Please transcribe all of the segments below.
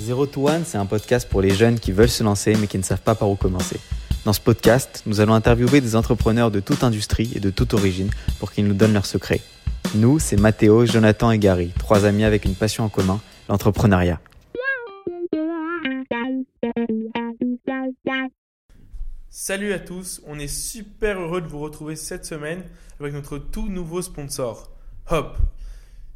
Zero to One, c'est un podcast pour les jeunes qui veulent se lancer mais qui ne savent pas par où commencer. Dans ce podcast, nous allons interviewer des entrepreneurs de toute industrie et de toute origine pour qu'ils nous donnent leurs secrets. Nous, c'est Mathéo, Jonathan et Gary, trois amis avec une passion en commun, l'entrepreneuriat. Salut à tous, on est super heureux de vous retrouver cette semaine avec notre tout nouveau sponsor, Hop.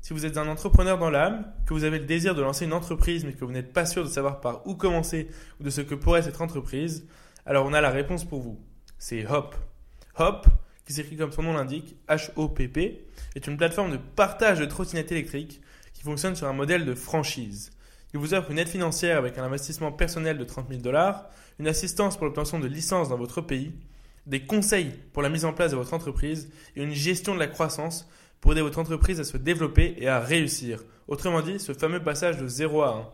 Si vous êtes un entrepreneur dans l'âme, que vous avez le désir de lancer une entreprise mais que vous n'êêtes pas sûr de savoir par où commencer ou de ce que pourrait cette entreprise, alors on a la réponse pour vous. C'est Hop. Hop, qui s'écrit comme son nom l'indique, H-O-P-P, est une plateforme de partage de trottinettes électriques qui fonctionne sur un modèle de franchise. Il vous offre une aide financière avec un investissement personnel de 30 000 dollars, une assistance pour l'obtention de licences dans votre pays, des conseils pour la mise en place de votre entreprise et une gestion de la croissance pour aider votre entreprise à se développer et à réussir. Autrement dit, ce fameux passage de 0 à 1.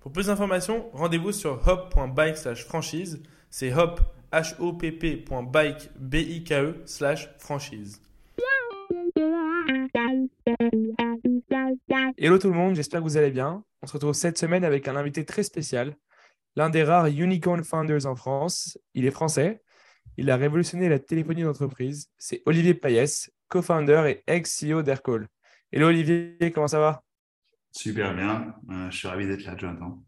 Pour plus d'informations, rendez-vous sur hop.bike franchise. C'est hop, h-o-p-p.bike, b-i-k-e slash franchise. Hello tout le monde, j'espère que vous allez bien. On se retrouve cette semaine avec un invité très spécial, l'un des rares unicorn founders en France. Il est français. Il a révolutionné la téléphonie d'entreprise. C'est Olivier Payès, co-founder et ex-CEO d'Aircall. Hello Olivier, comment ça va? Super bien, euh, je suis ravi d'être là, Jonathan.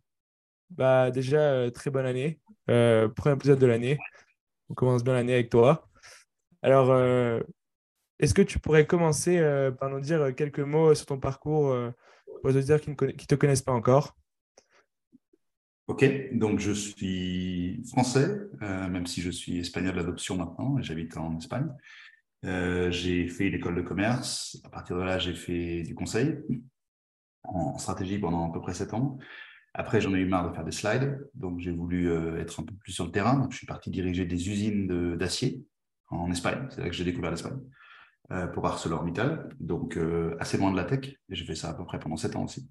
Bah, déjà, euh, très bonne année. Euh, premier épisode de l'année. On commence bien l'année avec toi. Alors, euh, est-ce que tu pourrais commencer par nous dire quelques mots sur ton parcours pour les auditeurs qui ne te connaissent pas encore? Ok, donc je suis français, même si je suis espagnol d'adoption maintenant j'habite en Espagne. Euh, j'ai fait l'école de commerce. À partir de là, j'ai fait du conseil en stratégie pendant à peu près sept ans. Après, j'en ai eu marre de faire des slides, donc j'ai voulu euh, être un peu plus sur le terrain. Donc, je suis parti diriger des usines d'acier en Espagne. C'est là que j'ai découvert l'Espagne euh, pour ArcelorMittal, donc euh, assez loin de la tech. J'ai fait ça à peu près pendant sept ans aussi.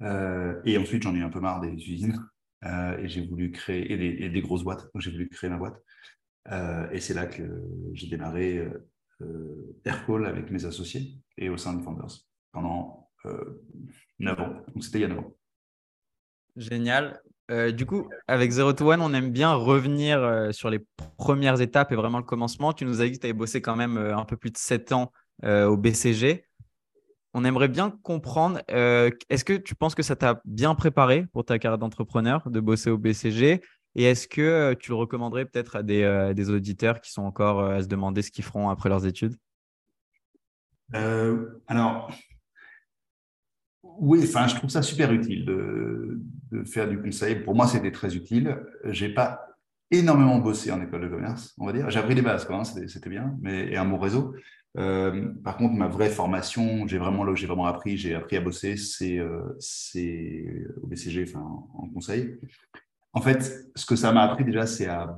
Et ensuite, j'en ai eu un peu marre des usines et j'ai voulu créer et des, et des grosses boîtes. Donc, j'ai voulu créer ma boîte. Euh, et c'est là que j'ai démarré euh, Aircall avec mes associés et au sein de Founders pendant 9 euh, ans. Donc c'était il y a 9 ans. Génial. du coup, avec Zero to One, on aime bien revenir sur les premières étapes et vraiment le commencement. Tu nous as dit que tu avais bossé quand même un peu plus de 7 ans au BCG. On aimerait bien comprendre, est-ce que tu penses que ça t'a bien préparé pour ta carrière d'entrepreneur de bosser au BCG et est-ce que euh, tu le recommanderais peut-être à des, euh, auditeurs qui sont encore euh, à se demander ce qu'ils feront après leurs études? Alors, oui, je trouve ça super utile de, faire du conseil. Pour moi, c'était très utile. J'ai pas énormément bossé en école de commerce, on va dire. J'ai appris les bases, quoi, hein, c'était bien, mais et un bon réseau. Par contre, ma vraie formation, j'ai vraiment là où j'ai vraiment appris, j'ai appris à bosser, c'est au BCG, en conseil. En fait, ce que ça m'a appris déjà, c'est à,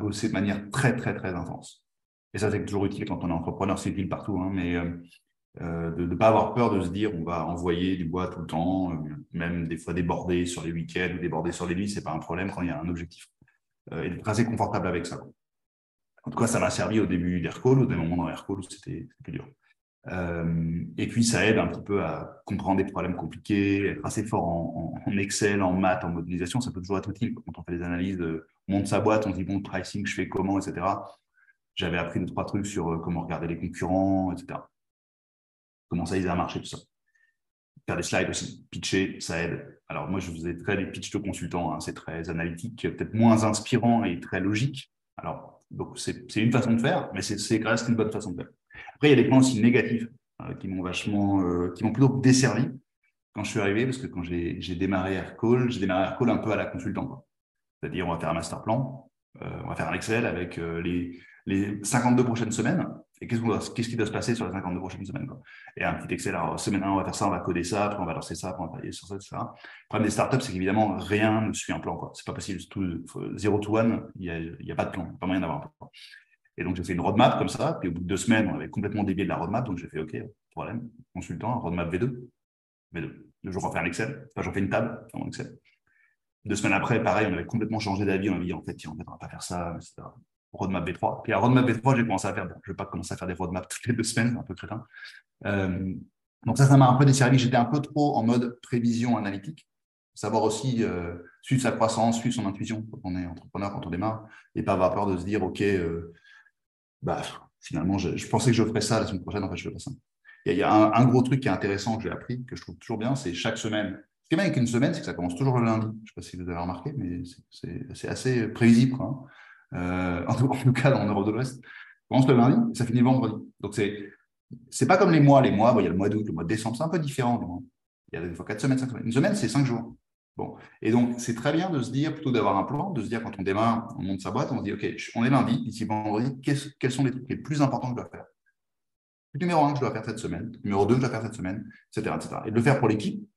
bosser de manière très, très, très intense. Et ça, c'est toujours utile quand on est entrepreneur, c'est utile partout, hein, mais euh, euh, de ne pas avoir peur de se dire on va envoyer du bois tout le temps, euh, même des fois déborder sur les week-ends ou déborder sur les nuits, c'est pas un problème quand il y a un objectif. et d'être assez confortable avec ça. En tout cas, ça m'a servi au début d'Aircall ou des moments dans où c'était plus dur. Euh, et puis, ça aide un petit peu à comprendre des problèmes compliqués, être assez fort en, Excel, en maths, en modélisation. Ça peut toujours être utile quand on fait des analyses, on monte sa boîte, on se dit, bon, pricing, je fais comment, etc. J'avais appris deux, trois trucs sur euh, comment regarder les concurrents, etc. Comment ça, ils a marché, tout ça. Faire des slides aussi, pitcher, ça aide. Alors, moi, je faisais très des pitchs de consultants, hein. c'est très analytique, peut-être moins inspirant et très logique. Alors, c'est une façon de faire, mais c'est reste une bonne façon de faire. Après, il y a des points aussi négatifs euh, qui m'ont vachement, euh, qui m'ont plutôt desservi quand je suis arrivé, parce que quand j'ai démarré Aircall, j'ai démarré Aircall un peu à la consultant. C'est-à-dire, on va faire un master plan, euh, on va faire un Excel avec les, les 52 prochaines semaines. Et qu'est-ce, qui doit se passer sur les 52 prochaines semaines. Et un petit Excel, alors semaine 1, on va faire ça, on va coder ça, après on va lancer ça, après on va travailler sur ça, etc. Le problème des startups, c'est qu'évidemment, rien ne suit un plan. Quoi. C'est pas possible. Tout, zero to one, il n'y a, a, pas de plan, pas moyen d'avoir un plan. Et donc, j'ai fait une roadmap comme ça. Puis, au bout de deux semaines, on avait complètement dévié de la roadmap. Donc, j'ai fait OK, problème, consultant, roadmap V2. V2. Je refais un Excel. Enfin, j'en fais une table mon Excel. Deux semaines après, pareil, on avait complètement changé d'avis. On avait dit, en fait, tiens, on ne va pas faire ça, etc. Roadmap V3. Puis, à roadmap V3, j'ai commencé à faire. Bon, je ne vais pas commencer à faire des roadmaps toutes les deux semaines, c'est un peu crétin. Euh, donc, ça, ça m'a un peu desservi. J'étais un peu trop en mode prévision analytique. savoir aussi suivre sa croissance, suivre son intuition quand on est entrepreneur, quand on démarre, et pas avoir peur de se dire, OK, bah, finalement, je, pensais que je ferais ça la semaine prochaine, en fait, je fais pas ça. Il y a, un, gros truc qui est intéressant que j'ai appris, que je trouve toujours bien, c'est chaque semaine. Ce qui est bien avec une semaine, c'est que ça commence toujours le lundi. Je ne sais pas si vous avez remarqué, mais c'est assez prévisible. Euh, en, tout, cas, dans Europe de l'Ouest, ça commence le lundi et ça finit vendredi. Donc, c'est c'est pas comme les mois. Les mois, il y a le mois d'août, le mois de décembre, c'est un peu différent. Il y a des fois quatre semaines, cinq semaines. Une semaine, c'est cinq jours. Bon. Et donc, c'est très bien de se dire, plutôt d'avoir un plan, de se dire quand on démarre, on monte sa boîte, on se dit, OK, on est lundi, ici vendredi, quels sont les trucs les plus importants que je dois faire? Numéro un que je dois faire cette semaine, numéro deux que je dois faire cette semaine, etc. etc. Et de le faire pour l'équipe.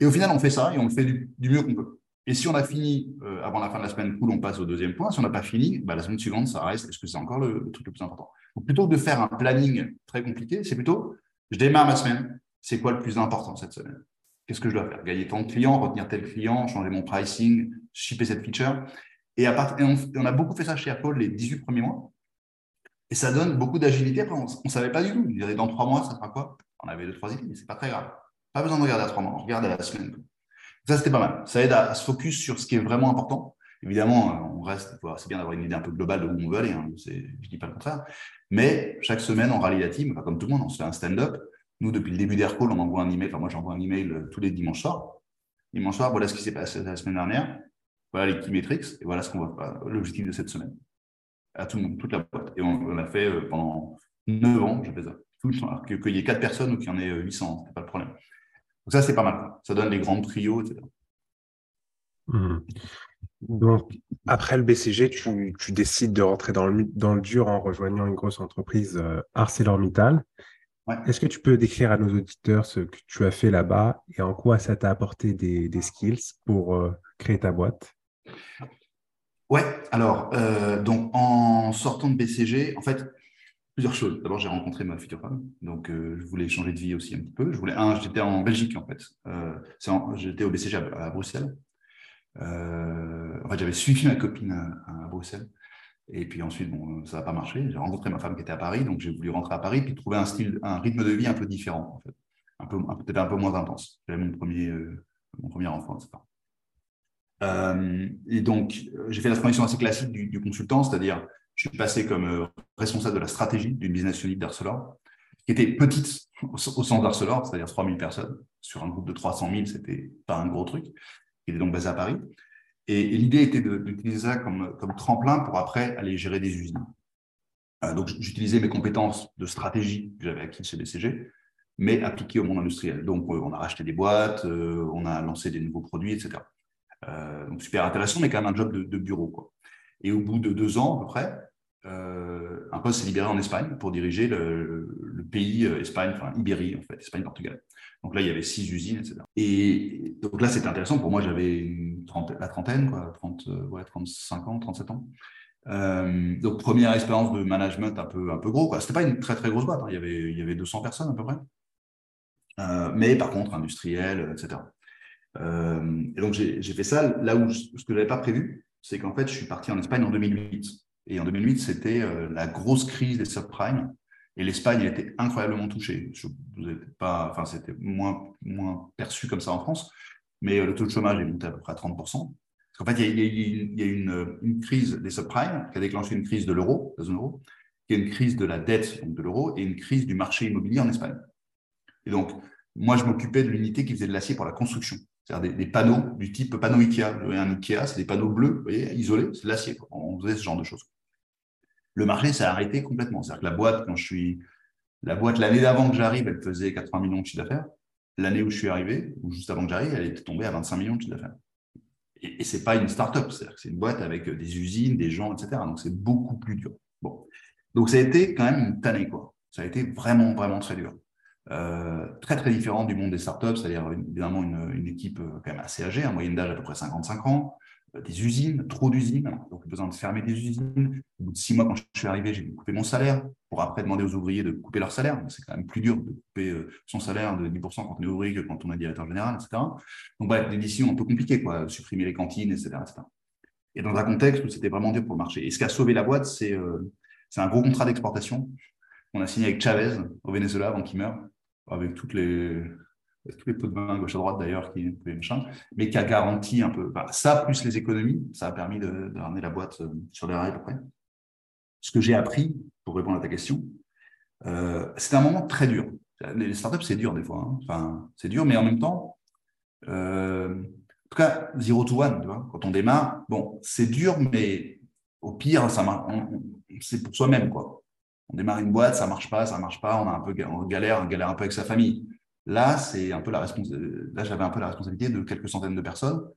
Et au final, on fait ça et on le fait du, mieux qu'on peut. Et si on a fini euh, avant la fin de la semaine, cool, on passe au deuxième point. Si on n'a pas fini, bah, la semaine suivante, ça reste. Est-ce que c'est encore le, truc le plus important? Donc, plutôt que de faire un planning très compliqué, c'est plutôt, je démarre ma semaine. C'est quoi le plus important cette semaine? Qu'est-ce que je dois faire? Gagner tant de clients, retenir tel client, changer mon pricing, shipper cette feature. Et, on, a beaucoup fait ça chez Apple les 18 premiers mois. Et ça donne beaucoup d'agilité. Après, on ne savait pas du tout. Il dirait dans trois mois, ça fera quoi? On avait deux, trois idées, mais ce n'est pas très grave. Pas besoin de regarder à trois mois, on regarde à la semaine. Ça, c'était pas mal. Ça aide à, se focus sur ce qui est vraiment important. Évidemment, euh, on reste, c'est bien d'avoir une idée un peu globale de où on veut aller, hein. je ne dis pas le contraire. Mais chaque semaine, on rallie la team, comme tout le monde, on se fait un stand-up. Nous, depuis le début d'Aircall, on envoie un email. Enfin, moi, j'envoie un email euh, tous les dimanches soirs. Dimanche soir, voilà ce qui s'est passé la semaine dernière. Voilà les key metrics et voilà ce qu'on va l'objectif de cette semaine à tout le monde, toute la boîte. Et on, a fait euh, pendant 9 ans, j'ai fait ça. Qu'il y ait 4 personnes ou qu'il y en ait 800, c'est pas le problème. Donc ça, c'est pas mal. Ça donne les grands trios, etc. Mmh. Donc, après le BCG, tu, décides de rentrer dans le, dur en rejoignant une grosse entreprise, euh, ArcelorMittal. Est-ce que tu peux décrire à nos auditeurs ce que tu as fait là-bas et en quoi ça t'a apporté des, des, skills pour euh, créer ta boîte? Ouais, alors, euh, donc en sortant de BCG, en fait, plusieurs choses. D'abord, j'ai rencontré ma future femme, donc euh, je voulais changer de vie aussi un petit peu. Je voulais, un, j'étais en Belgique en fait. J'étais au BCG à, Bruxelles. en fait, j'avais suivi ma copine à, Bruxelles. Et puis ensuite, bon, ça n'a pas marché. J'ai rencontré ma femme qui était à Paris, donc j'ai voulu rentrer à Paris puis trouver un rythme de vie un peu différent un peu, peut-être un peu moins intense. J'avais mon premier, mon premier enfant, etc. Euh, et donc, j'ai fait la transition assez classique du, consultant, c'est-à-dire, je suis passé comme euh, responsable de la stratégie d'une business unit d'Arcelor, qui était petite au, sens d'Arcelor, c'est-à-dire 3000 personnes. Sur un groupe de 300 000, c'était pas un gros truc, qui était donc basé à Paris. Et, l'idée était d'utiliser ça comme, tremplin pour après aller gérer des usines. Euh, donc, j'utilisais mes compétences de stratégie que j'avais acquises chez BCG, mais appliquées au monde industriel. Donc, on a racheté des boîtes, on a lancé des nouveaux produits, etc. Euh, donc super intéressant, mais quand même un job de, bureau. Quoi. Et au bout de deux ans à peu près, euh, un poste s'est libéré en Espagne pour diriger le, pays euh, Espagne, enfin Ibérie en fait, Espagne-Portugal. Donc là, il y avait six usines, etc. Et donc là, c'était intéressant. Pour moi, j'avais la trentaine, quoi, 30, ouais, 35 ans, 37 ans. donc première expérience de management un peu, un peu gros. Ce n'était pas une très très grosse boîte. Hein. Il, y avait, il y avait 200 personnes à peu près. mais par contre, industriel, etc. Euh, et donc, j'ai fait ça là où ce que je n'avais pas prévu, c'est qu'en fait, je suis parti en Espagne en 2008. Et en 2008, c'était euh, la grosse crise des subprimes. Et l'Espagne était incroyablement touchée. Je, vous pas, enfin, c'était moins, moins perçu comme ça en France, mais euh, le taux de chômage est monté à peu près à 30%. Parce qu'en fait, il y a, eu une, crise des subprimes qui a déclenché une crise de l'euro, la zone euro, qui est une crise de la dette de l'euro et une crise du marché immobilier en Espagne. Et donc, moi, je m'occupais de l'unité qui faisait de l'acier pour la construction. C'est-à-dire des, panneaux du type panneau Ikea. Un Ikea, c'est des panneaux bleus, vous voyez, isolés, c'est de l'acier. On faisait ce genre de choses. Le marché s'est arrêté complètement. C'est-à-dire que la boîte, quand je suis. La boîte, l'année d'avant que j'arrive, elle faisait 80 millions de chiffre d'affaires. L'année où je suis arrivé, ou juste avant que j'arrive, elle était tombée à 25 millions de chiffre d'affaires. Et, ce n'est pas une start-up, c'est-à-dire que c'est une boîte avec des usines, des gens, etc. Donc c'est beaucoup plus dur. Bon. Donc ça a été quand même une tannée, quoi. Ça a été vraiment, vraiment très dur. Euh, très très différent du monde des startups, c'est-à-dire évidemment une, équipe euh, quand même assez âgée, un moyenne d'âge à peu près 55 ans, des usines, trop d'usines, donc besoin de fermer des usines. Au bout de six mois, quand je suis arrivé, j'ai coupé mon salaire pour après demander aux ouvriers de couper leur salaire. C'est quand même plus dur de couper son salaire de 10% quand on est ouvrier que quand on est directeur général, etc. Donc bref, des décisions un peu compliquées, quoi, supprimer les cantines, etc., Et dans un contexte où c'était vraiment dur pour le marché. Et ce qui a sauvé la boîte, c'est un gros contrat d'exportation qu'on a signé avec Chavez au Venezuela avant qu'il meure avec toutes les, tous les pots de vin gauche à droite d'ailleurs, qui mais qui a garanti un peu. ça, plus les économies, ça a permis de, ramener la boîte euh, sur les rails après. Ce que j'ai appris, pour répondre à ta question, euh, c'est un moment très dur. Les startups, c'est dur des fois. Hein. Enfin, c'est dur, mais en même temps, euh, en tout cas, zero to one, quand on démarre, bon, c'est dur, mais au pire, ça c'est pour soi-même, quoi. On démarre une boîte, ça marche pas, ça marche pas, on a un peu on galère, on galère un peu avec sa famille. Là, c'est un peu la Là, j'avais un peu la responsabilité de quelques centaines de personnes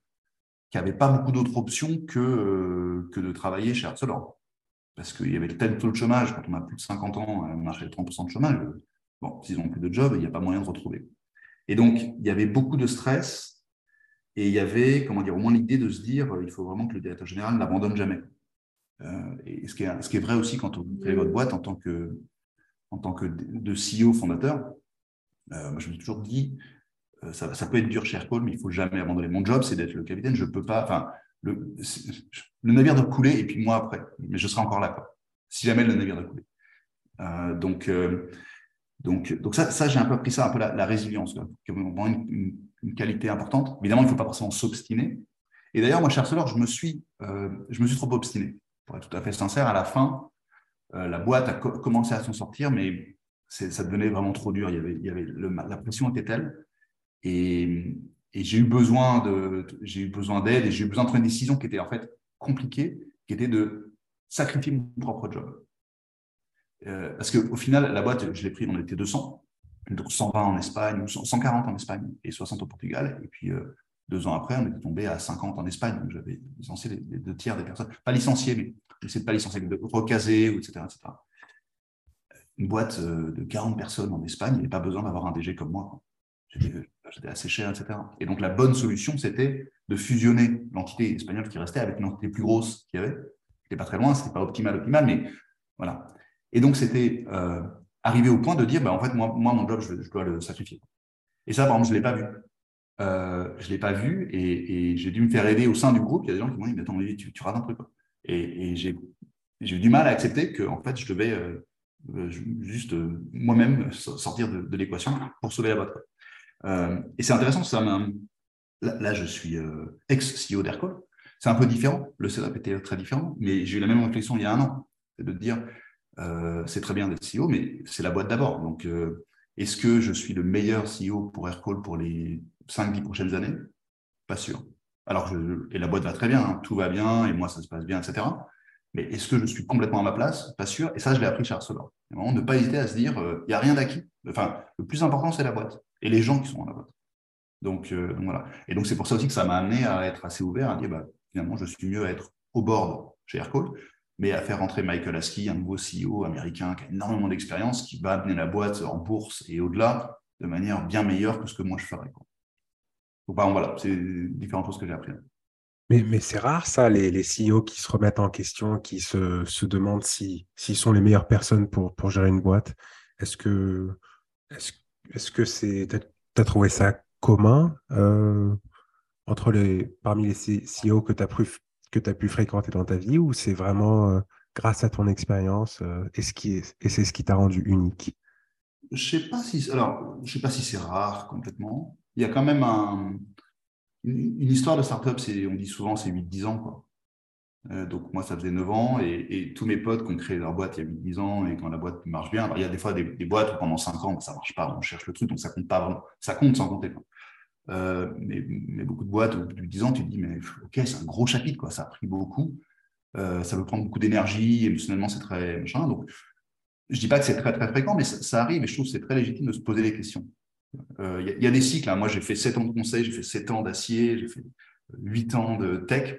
qui n'avaient pas beaucoup d'autres options que, euh, que de travailler chez Arcelor. Parce qu'il y avait tel taux de chômage, quand on a plus de 50 ans, on a 30% de chômage. Bon, s'ils n'ont plus de job, il n'y a pas moyen de retrouver. Et donc, il y avait beaucoup de stress et il y avait, comment dire, au moins l'idée de se dire, il faut vraiment que le directeur général n'abandonne jamais. Euh, et ce qui, est, ce qui est vrai aussi quand vous créez votre boîte en tant que, en tant que de CEO fondateur, euh, moi, je me suis toujours dit, euh, ça, peut être dur chez Aircall, mais il ne faut jamais abandonner. Mon job, c'est d'être le capitaine. Je peux pas. Enfin, le, navire doit couler et puis moi après, mais je serai encore là, quoi, si jamais le navire doit couler. Euh, donc, euh, donc, donc ça, j'ai un peu pris ça, un peu la, résilience, qui est vraiment une, qualité importante. Évidemment, il ne faut pas forcément s'obstiner. Et d'ailleurs, moi, chez Arcelor, je me suis, euh, je me suis trop obstiné. Pour être tout à fait sincère, à la fin, la boîte a commencé à s'en sortir, mais ça devenait vraiment trop dur. Il y avait, il y avait la pression était telle. Et, j'ai eu besoin de, j'ai eu besoin d'aide et j'ai eu besoin de prendre une décision qui était en fait compliquée, qui était de sacrifier mon propre job. Euh, parce qu'au final, la boîte, je l'ai pris, on était 200, donc 120 en Espagne, 140 en Espagne et 60 au Portugal. Et puis, euh, deux ans après, on était tombé à 50 en Espagne. Donc, j'avais licencié les, deux tiers des personnes. Pas licencié, mais j'essaie de pas licencier, de recaser, etc., etc une boîte euh, de 40 personnes en Espagne, il n'y avait pas besoin d'avoir un DG comme moi. J'étais assez cher, etc. Et donc, la bonne solution, c'était de fusionner l'entité espagnole qui restait avec une entité plus grosse qu'il y avait. C'était pas très loin, c'était pas optimal, optimal, mais voilà. Et donc, c'était euh, arrivé au point de dire, bah, en fait, moi, moi mon job, je, dois le sacrifier. Et ça, par exemple, je ne l'ai pas vu. Euh, je ne l'ai pas vu et, j'ai dû me faire aider au sein du groupe. Il y a des gens qui m'ont dit, mais attends, tu, rates un truc. Et, et j'ai eu du mal à accepter que, en fait, je devais euh, euh, juste euh, moi-même sortir de, l'équation pour sauver la boîte. Euh, et c'est intéressant, ça là, je suis ex-CEO d'Aircall. C'est un peu différent, le setup était très différent, mais j'ai eu la même réflexion il y a un an, c'est de dire, c'est très bien d'être CEO, mais c'est la boîte d'abord. Donc, est-ce que je suis le meilleur CEO pour Aircall pour les 5-10 prochaines années? Pas sûr. Alors, et la boîte va très bien, hein. tout va bien, et moi, ça se passe bien, etc. Mais est-ce que je suis complètement à ma place? Pas sûr. Et ça, je l'ai appris chez Arcelor. Ne pas hésiter à se dire, euh, il n'y a rien d'acquis. Enfin, le plus important, c'est la boîte et les gens qui sont dans la boîte. Donc, euh, voilà. Et donc, c'est pour ça aussi que ça m'a amené à être assez ouvert, à dire, bah, finalement, je suis mieux à être au board chez Aircall, mais à faire rentrer Michael Askey, un nouveau CEO américain qui a énormément d'expérience, qui va amener la boîte en bourse et au-delà de manière bien meilleure que ce que moi je ferais. Donc, bah, voilà, c'est différentes choses que j'ai appris. Mais, c'est rare, ça, les, les CEO qui se remettent en question, qui se, se demandent s'ils sont les meilleures personnes pour, pour gérer une boîte. Est-ce que est-ce est-ce que c'est tu as trouvé ça commun euh, entre les parmi les CEO que tu as as pu fréquenter dans ta vie ou c'est vraiment euh, grâce à ton expérience euh, et est, c'est ce qui t'a rendu unique? Je sais pas si sais pas si c'est rare complètement. Il y a quand même un une, histoire de startup, on dit souvent, c'est 8-10 ans. Euh, donc moi, ça faisait 9 ans et, tous mes potes qui ont créé leur boîte il y a 8-10 ans et quand la boîte marche bien, alors il y a des fois des, boîtes où pendant 5 ans, bah, ça ne marche pas, on cherche le truc, donc ça compte pas vraiment. Ça compte sans compter. Euh, mais, beaucoup de boîtes, au bout de 10 ans, tu te dis, mais ok, c'est un gros chapitre, ça a pris beaucoup, euh, ça veut prendre beaucoup d'énergie, émotionnellement, c'est très machin. Donc, je dis pas que c'est très, très fréquent, mais ça, ça, arrive et je trouve que c'est très légitime de se poser les questions. Il euh, y, a des cycles. Hein. Moi, j'ai fait 7 ans de conseil, j'ai fait 7 ans d'acier, j'ai fait 8 ans de tech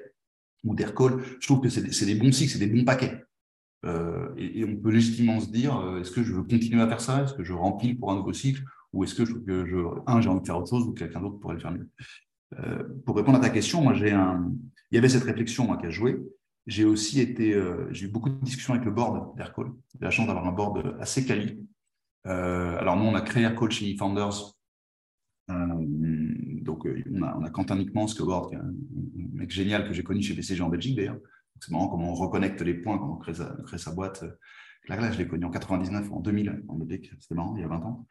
ou d'Aircall. Je trouve que c'est des, bons cycles, c'est des bons paquets. Euh, et, on peut légitimement se dire, euh, est-ce que je veux continuer à faire ça? Est-ce que je remplis pour un nouveau cycle? Ou est-ce que, je, un, j'ai envie de faire autre chose ou quelqu'un d'autre pourrait le faire mieux? Pour répondre à ta question, moi, j'ai un, il y avait cette réflexion qui a joué. J'ai aussi été, j'ai eu beaucoup de discussions avec le board d'Aircall. J'ai la chance d'avoir un board assez quali, euh, alors, nous, on a créé Aircall chez Founders. Euh, donc, euh, on a, on a Quentin est un, mec génial que j'ai connu chez BCG en Belgique d'ailleurs. C'est marrant comment on reconnecte les points quand on crée sa, boîte. Là, je l'ai connu en 99, en 2000, en Belgique. C'était marrant, il y a 20 ans.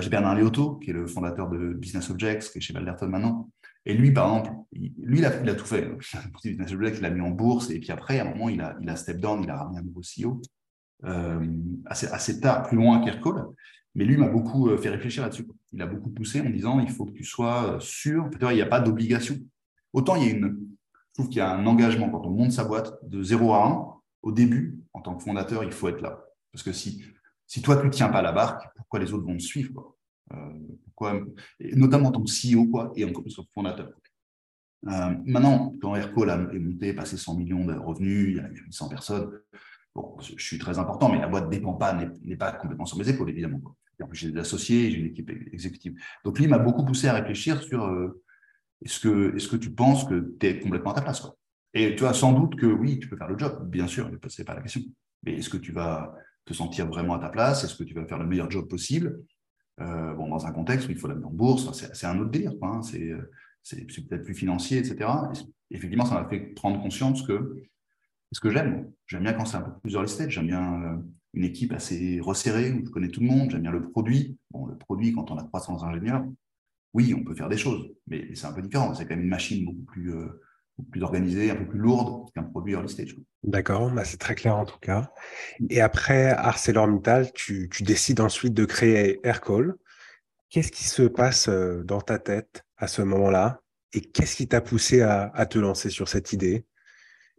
j'ai Bernard Liotto, qui est le fondateur de Business Objects, qui est chez Valderton maintenant. Et lui, par exemple, lui, il a, il a tout fait. Business Objects, il l'a mis en bourse, et puis après, à un moment, il a, il a step down, il a ramené un nouveau CEO, assez, assez tard, plus loin qu'Aircall. Mais lui m'a beaucoup fait réfléchir là-dessus. Il a beaucoup poussé en disant il faut que tu sois sûr. En fait, il n'y a pas d'obligation. Autant il y a une, je trouve qu'il y a un engagement quand on monte sa boîte de 0 à 1. Au début, en tant que fondateur, il faut être là. Parce que si, si toi, tu ne tiens pas la barque, pourquoi les autres vont te suivre quoi? Euh, pourquoi, Notamment en tant que CEO quoi, et en tant que fondateur. Euh, maintenant, quand Aircall est monté, passé 100 millions de revenus, il y a 800 personnes, bon, je, suis très important, mais la boîte dépend pas, n'est pas complètement sur mes épaules, évidemment. En plus, j'ai des associés, j'ai une équipe exécutive. Donc, lui, m'a beaucoup poussé à réfléchir sur euh, est-ce que, est que tu penses que tu es complètement à ta place quoi Et tu as sans doute que oui, tu peux faire le job, bien sûr, ce n'est pas la question. Mais est-ce que tu vas te sentir vraiment à ta place? Est-ce que tu vas faire le meilleur job possible? Euh, bon, Dans un contexte où il faut l'amener en bourse, c'est un autre délire. Hein, c'est peut-être plus financier, etc. effectivement, ça m'a fait prendre conscience que ce que j'aime. J'aime bien quand c'est un peu plus early stage. J'aime bien euh, une équipe assez resserrée où je connais tout le monde. J'aime bien le produit. Bon, le produit, quand on a 300 ingénieurs, oui, on peut faire des choses, mais c'est un peu différent. C'est quand même une machine beaucoup plus, euh, plus organisée, un peu plus lourde qu'un produit early stage. D'accord, bah c'est très clair en tout cas. Et après ArcelorMittal, tu, décides ensuite de créer Aircall. Qu'est-ce qui se passe euh, dans ta tête à ce moment-là? Et qu'est-ce qui t'a poussé à, te lancer sur cette idée?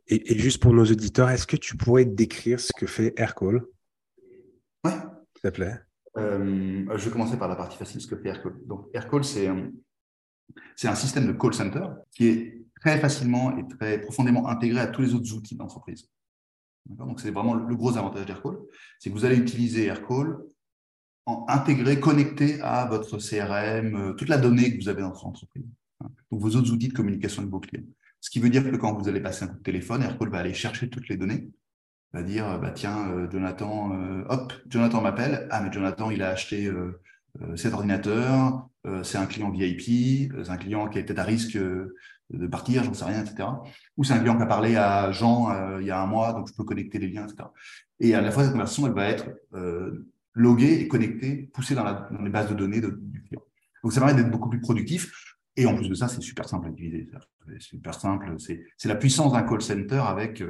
Et, et, juste pour nos auditeurs, est-ce que tu pourrais décrire ce que fait Aircall? Ouais. S'il te plaît. Euh, je vais commencer par la partie facile, ce que fait Aircall. Donc, Aircall, c'est un, c'est un système de call center qui est très facilement et très profondément intégré à tous les autres outils d'entreprise. Donc, c'est vraiment le gros avantage d'Aircall. C'est que vous allez utiliser Aircall en intégré, connecté à votre CRM, euh, toute la donnée que vous avez dans votre entreprise. Donc, vos autres outils de communication avec vos clients. Ce qui veut dire que quand vous allez passer un coup de téléphone, Aircall va aller chercher toutes les données va dire euh, bah tiens euh, Jonathan euh, hop Jonathan m'appelle. Ah mais Jonathan il a acheté cet ordinateur c'est un client VIP c'est un client qui est peut-être à risque de partir j'en sais rien etc ou c'est un client qui a parlé à Jean il y a un mois donc je peux connecter les liens etc et à la fois cette conversation elle va être loguée et connectée poussée dans les bases de données du client. Donc ça permet d'être beaucoup plus productif et en plus de ça c'est super simple à utiliser c'est super simple c'est la puissance d'un call center avec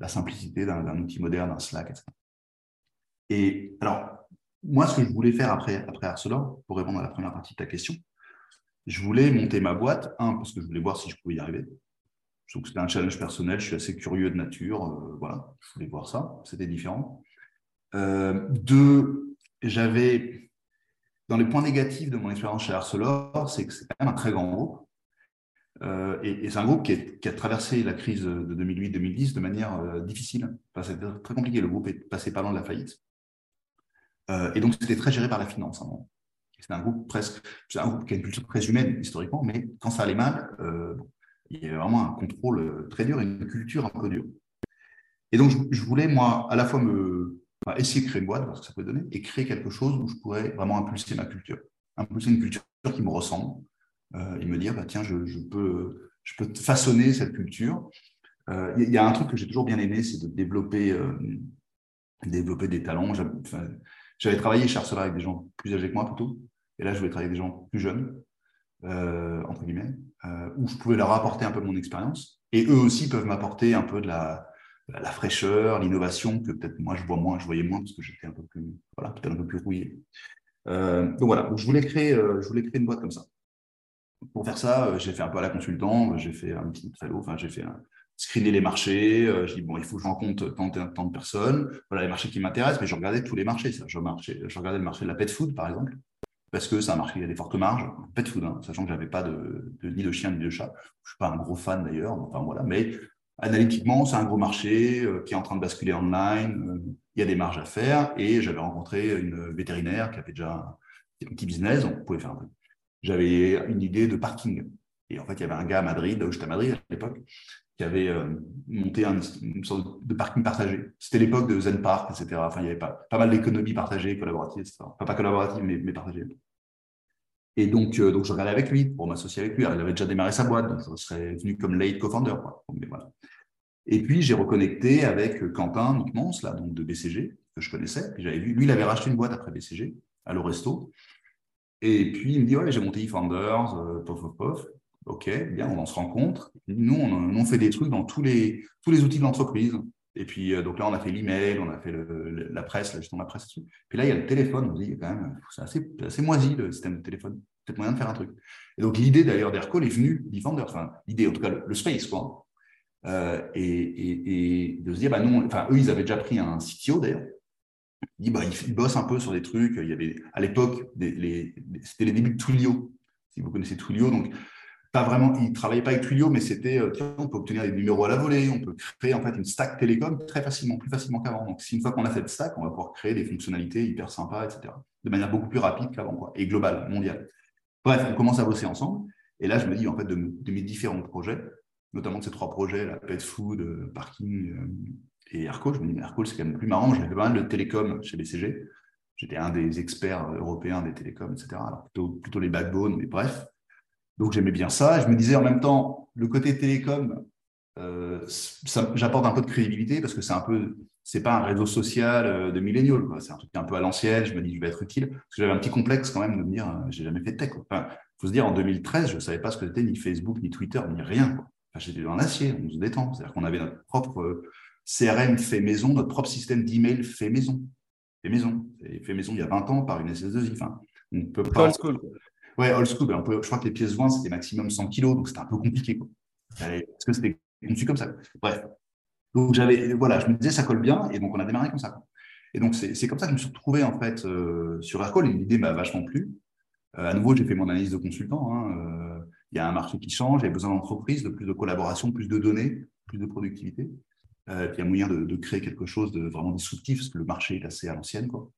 la simplicité d'un outil moderne, un Slack, etc. Et alors, moi, ce que je voulais faire après, après Arcelor, pour répondre à la première partie de ta question, je voulais monter ma boîte, un, parce que je voulais voir si je pouvais y arriver. Je trouve que c'était un challenge personnel, je suis assez curieux de nature, euh, voilà, je voulais voir ça, c'était différent. Euh, deux, j'avais, dans les points négatifs de mon expérience chez Arcelor, c'est que c'est quand même un très grand groupe. Euh, et, c'est un groupe qui, a traversé la crise de 2008-2010 de manière euh, difficile. Enfin, c'était très compliqué. Le groupe est passé par loin de la faillite. Euh, et donc, c'était très géré par la finance. C'est un groupe presque, c'est un groupe qui a une culture très humaine historiquement, mais quand ça allait mal, il y avait vraiment un contrôle très dur et une culture un peu dure. Et donc, je, voulais, moi, à la fois me, essayer de créer une boîte, voir ce que ça pouvait donner, et créer quelque chose où je pourrais vraiment impulser ma culture. Impulser une culture qui me ressemble, euh, et me dire, bah, tiens, je, peux, je peux façonner cette culture. Il euh, y, a un truc que j'ai toujours bien aimé, c'est de développer, euh, développer des talents. J'avais travaillé chez Arcelor avec des gens plus âgés que moi plutôt, et là, je voulais travailler avec des gens plus jeunes, entre guillemets, où je pouvais leur apporter un peu mon expérience, et eux aussi peuvent m'apporter un peu de la, la fraîcheur, l'innovation que peut-être moi je vois moins, je voyais moins parce que j'étais un peu plus, voilà, un peu plus rouillé. donc voilà, je voulais créer, je voulais créer une boîte comme ça pour faire ça, euh, j'ai fait un peu à la consultant, j'ai fait un petit fellow, enfin, j'ai fait screener les marchés. Euh, je dis, bon, il faut que je rencontre tant, tant de personnes. Voilà les marchés qui m'intéressent, mais je regardais tous les marchés. Ça. Je, marchais, je regardais le marché de la pet food, par exemple, parce que c'est un marché qui a des fortes marges. Pet food, hein, sachant que je n'avais pas de, ni de chien ni de chat. Je ne suis pas un gros fan d'ailleurs. Enfin, voilà. Mais analytiquement, c'est un gros marché euh, qui est en train de basculer online. il y a des marges à faire. Et j'avais rencontré une vétérinaire qui avait déjà un petit business. On pouvait faire un peu j'avais une idée de parking. Et en fait, il y avait un gars à Madrid, où j'étais à Madrid à l'époque, qui avait euh, monté une sorte de parking partagé. C'était l'époque de Zen Park, etc. Enfin, il y avait pas, mal d'économies partagées, collaboratives, etc. Pas collaboratives, mais partagées. Et donc, euh, donc, je regardais avec lui pour m'associer avec lui. il avait déjà démarré sa boîte, donc je serais venu comme late co-founder. Et puis, j'ai reconnecté avec Quentin Nickmans, là, donc de BCG, que je connaissais. J'avais vu, lui, il avait racheté une boîte après BCG à l'Oresto. Et puis, il me dit, ouais, j'ai monté eFounders, euh, pof, pof, pof. OK, bien, on en se rencontre. Nous, on, on, fait des trucs dans tous les, tous les outils de l'entreprise. Et puis, euh, donc là, on a fait l'email, on a fait la presse, de la presse. Puis là, il y a le téléphone. On se dit, quand même, c'est assez, moisi le système de téléphone. Peut-être moyen de faire un truc. Et donc, l'idée d'ailleurs d'Aircall est venue d'Efounders. Enfin, l'idée, en tout cas, le, space, quoi. Euh, et, de se dire, bah, nous, enfin, eux, ils avaient déjà pris un CTO d'ailleurs. Ils, bah, ils bossent un peu sur des trucs. Il y avait, à l'époque, c'était les débuts de Twilio. Si vous connaissez Twilio, donc pas vraiment, ils ne travaillaient pas avec Twilio, mais c'était, euh, on peut obtenir des numéros à la volée, on peut créer en fait une stack télécom très facilement, plus facilement qu'avant. Donc, une fois qu'on a cette stack, on va pouvoir créer des fonctionnalités hyper sympas, etc., de manière beaucoup plus rapide qu'avant, quoi, et globale, mondiale. Bref, on commence à bosser ensemble. Et là, je me dis, en fait, de, mes différents projets, notamment de ces trois projets, la pet food, euh, parking euh, et Aircall, je me dis, mais c'est quand même plus marrant. J'avais pas mal de télécom chez BCG. J'étais un des experts européens des télécoms, etc. Alors, plutôt, plutôt les backbones, mais bref. Donc j'aimais bien ça. Je me disais en même temps, le côté télécom, euh, j'apporte un peu de crédibilité parce que c'est un peu, c'est pas un réseau social euh, de milléniaux, c'est un truc un peu à l'ancienne. Je me dis, je vais être utile parce que j'avais un petit complexe quand même de me dire, euh, j'ai jamais fait de tech. Il faut se dire, en 2013, je savais pas ce que c'était ni Facebook, ni Twitter, ni rien. j'étais dans l'acier, on se détend. C'est-à-dire qu'on avait notre propre CRM fait maison, notre propre système d'email fait maison. Fait maison. Fait maison il y a 20 ans par une SS2I. Enfin, on peut pas. Ouais, old school. Je crois que les pièces jointes, c'était maximum 100 kilos, donc c'était un peu compliqué. Quoi. Parce que c'était conçu comme ça. Bref. Donc, j'avais, voilà, je me disais, ça colle bien, et donc on a démarré comme ça. Et donc, c'est comme ça que je me suis retrouvé, en fait, euh, sur Aircall, et l'idée m'a vachement plu. Euh, à nouveau, j'ai fait mon analyse de consultant. Hein, euh, il y a un marché qui change, il y a besoin d'entreprise, de plus de collaboration, plus de données, plus de productivité. il y a moyen de, créer quelque chose de vraiment disruptif, parce que le marché est assez à l'ancienne. Quoi.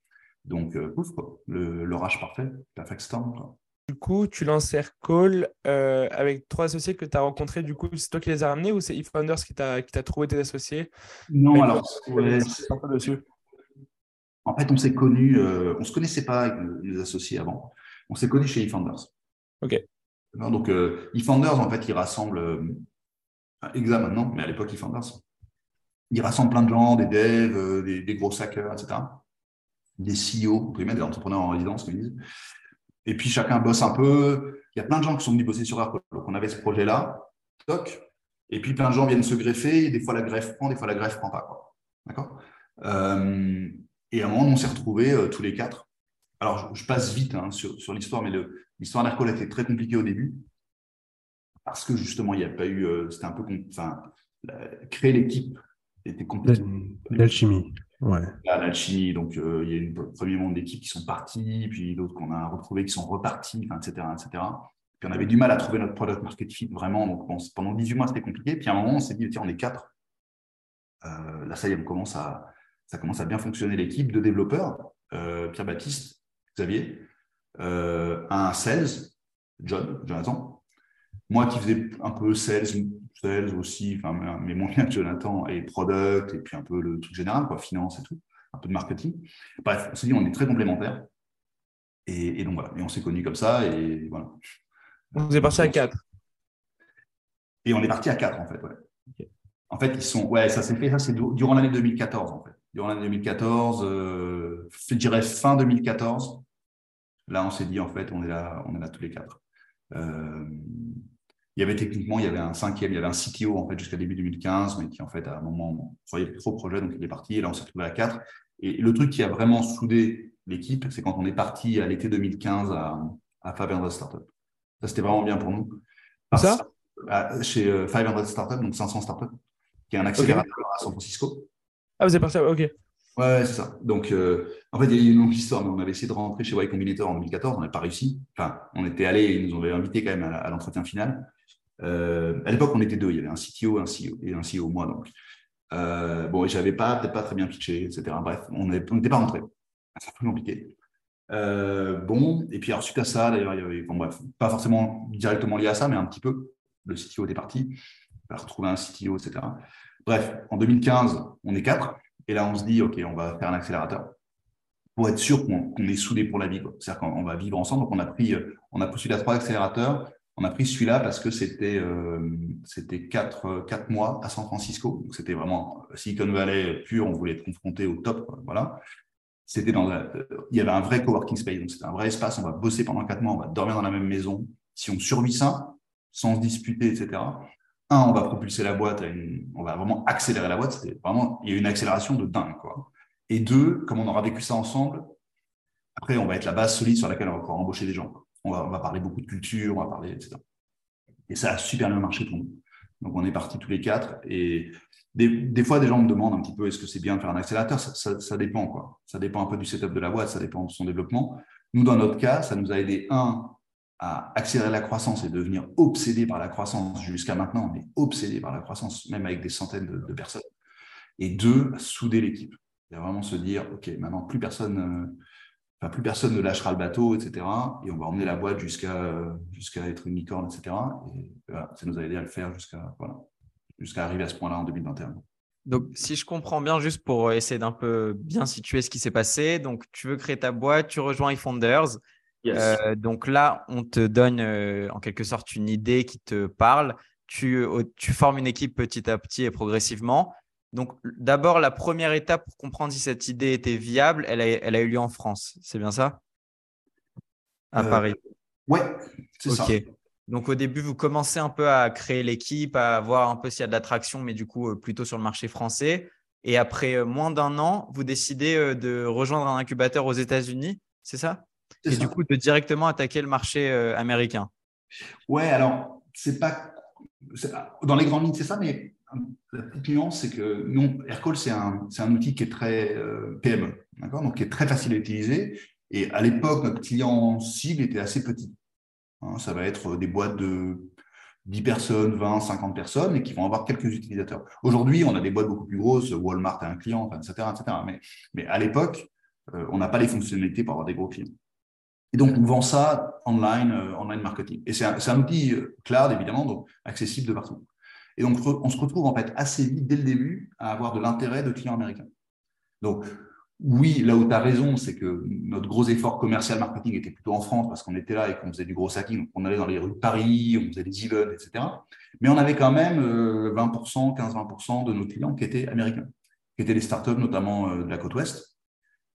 Donc, pouf, quoi. L'orage parfait, perfect storm. Du coup, tu lances Aircall euh, avec trois associés que tu as rencontrés. Du coup, c'est toi qui les as ramenés ou c'est eFounders qui t'a trouvé tes associés? Non, alors, dessus. En fait, on s'est connus, euh, on ne se connaissait pas avec les associés avant. On s'est connus chez eFounders. OK. Donc, euh, eFounders, en fait, il rassemble, euh, Exa maintenant, mais à l'époque, eFounders, il rassemble plein de gens, des devs, des, des, gros hackers, etc. Des CEO, des entrepreneurs en résidence, comme ils disent. Et puis chacun bosse un peu. Il y a plein de gens qui sont venus bosser sur Aircall. Donc on avait ce projet-là, toc. Et puis plein de gens viennent se greffer. Des fois la greffe prend, des fois la greffe prend pas. D'accord? Euh, Et à un moment, on s'est retrouvés euh, tous les quatre. Alors je, passe vite hein, sur, sur l'histoire, mais l'histoire a été très compliquée au début. Parce que justement, il n'y a pas eu. Euh, c'était un peu. Enfin, créer l'équipe était compliqué. L'alchimie. Ouais. L'alchimie, donc euh, il y a une premier monde d'équipes qui sont partis, puis d'autres qu'on a retrouvés qui sont repartis, etc., etc. Puis on avait du mal à trouver notre product market fit vraiment. Donc pendant 18 mois, c'était compliqué. Puis à un moment, on s'est dit, tiens, on est quatre. Euh, là, ça commence à, bien fonctionner l'équipe de développeurs. Euh, Pierre-Baptiste, Xavier, un sales, John, Jonathan. Moi qui faisais un peu sales, sales aussi, enfin, mais mon lien Jonathan et product, et puis un peu le truc général, quoi, finance et tout, un peu de marketing. Bref, on s'est dit, on est très complémentaires. Et, donc voilà, et on s'est connus comme ça, et voilà. Vous êtes parti à 4 Et on est parti à 4 en fait, ouais. En fait, ils sont, ouais, ça s'est fait, ça c'est durant l'année 2014 en fait. Durant l'année 2014, euh, je dirais fin 2014, là on s'est dit en fait, on est là, on est là tous les quatre. Euh, il y avait techniquement, il y avait un cinquième, il y avait un CTO en fait jusqu'à début 2015, mais qui en fait à un moment, avait trop de projets, donc il est parti. Et là, on s'est retrouvé à quatre. Et le truc qui a vraiment soudé l'équipe, c'est quand on est parti à l'été 2015 à, à 500 Startups. Ça, c'était vraiment bien pour nous. ça? Chez 500 euh, Startups, donc 500 Startups, qui est un accélérateur à San Francisco. Ah, vous êtes parti, ok. Ouais, c'est ça. Donc, euh, en fait, il y a eu une longue histoire, mais on avait essayé de rentrer chez Y Combinator en 2014, on n'a pas réussi. Enfin, on était allé, ils nous avaient invités quand même à l'entretien final. Euh, à l'époque, on était deux. Il y avait un CTO, un CEO et un CEO, moi. Donc, euh, bon, j'avais pas, peut-être pas très bien pitché, etc. Bref, on n'était pas rentré. C'est un peu compliqué. Euh, bon, et puis alors, suite à ça, d'ailleurs, il y avait, bon, bref, pas forcément directement lié à ça, mais un petit peu. Le CTO était parti. On a retrouvé un CTO, etc. Bref, en 2015, on est quatre. Et là, on se dit, OK, on va faire un accélérateur pour être sûr qu'on est soudé pour la vie. C'est-à-dire qu'on va vivre ensemble. Donc, on a pris, on a postulé à trois accélérateurs. On a pris celui-là parce que c'était euh, c'était quatre, mois à San Francisco. C'était vraiment Silicon Valley pur. On voulait être confronté au top. Voilà. c'était dans il y avait un vrai coworking space, donc c'était un vrai espace. On va bosser pendant quatre mois, on va dormir dans la même maison. Si on survit ça, sans se disputer, etc. Un, on va propulser la boîte, on va vraiment accélérer la boîte. Vraiment, il y a une accélération de dingue. Et deux, comme on aura vécu ça ensemble, après, on va être la base solide sur laquelle on va pouvoir embaucher des gens. On va, parler beaucoup de culture, on va parler, etc. Et ça a super bien marché pour nous. Donc, on est partis tous les quatre. Et des, fois, des gens me demandent un petit peu est-ce que c'est bien de faire un accélérateur? Ça, dépend, quoi. Ça dépend un peu du setup de la boîte, ça dépend de son développement. Nous, dans notre cas, ça nous a aidé, un, à accélérer la croissance et devenir obsédé par la croissance. Jusqu'à maintenant, on est obsédé par la croissance, même avec des centaines de, personnes. Et deux, à souder l'équipe. Et vraiment se dire, OK, maintenant, plus personne, euh, enfin, plus personne ne lâchera le bateau, etc. Et on va emmener la boîte jusqu'à jusqu'à être une licorne, etc. Et ça nous a aidé à le faire jusqu'à voilà, jusqu'à arriver à ce point-là en 2021. Donc, si je comprends bien, juste pour essayer d'un peu bien situer ce qui s'est passé, donc tu veux créer ta boîte, tu rejoins iFounders. Euh, donc là, on te donne euh, en quelque sorte une idée qui te parle. Tu, tu, formes une équipe petit à petit et progressivement. Donc, d'abord, la première étape pour comprendre si cette idée était viable, elle a, elle a eu lieu en France. C'est bien ça? À euh, Paris. Ouais, c'est ça. Donc au début, vous commencez un peu à créer l'équipe, à voir un peu s'il y a de l'attraction, mais du coup euh, plutôt sur le marché français. Et après euh, moins d'un an, vous décidez de rejoindre un incubateur aux États-Unis, c'est ça? Et du coup de directement attaquer le marché américain. Ouais, alors c'est pas dans les grandes lignes, c'est ça, mais la petite nuance, c'est que nous, Aircall, c'est un, outil qui est très PME, d'accord? Donc qui est très facile à utiliser. Et à l'époque, notre client cible était assez petit. Hein, ça va être des boîtes de 10 personnes, 20, 50 personnes et qui vont avoir quelques utilisateurs. Aujourd'hui, on a des boîtes beaucoup plus grosses, Walmart a un client, etc. etc. Mais, à l'époque, euh, on n'a pas les fonctionnalités pour avoir des gros clients. Et donc, on vend ça online, euh, online marketing. Et c'est un, outil euh, cloud, évidemment, donc accessible de partout. Et donc, on se retrouve en fait assez vite, dès le début, à avoir de l'intérêt de clients américains. Donc, oui, là où tu as raison, c'est que notre gros effort commercial marketing était plutôt en France parce qu'on était là et qu'on faisait du gros hacking. On allait dans les rues de Paris, on faisait des events, etc. Mais on avait quand même 20%, 15-20% de nos clients qui étaient américains, qui étaient des startups, notamment euh, de la côte ouest,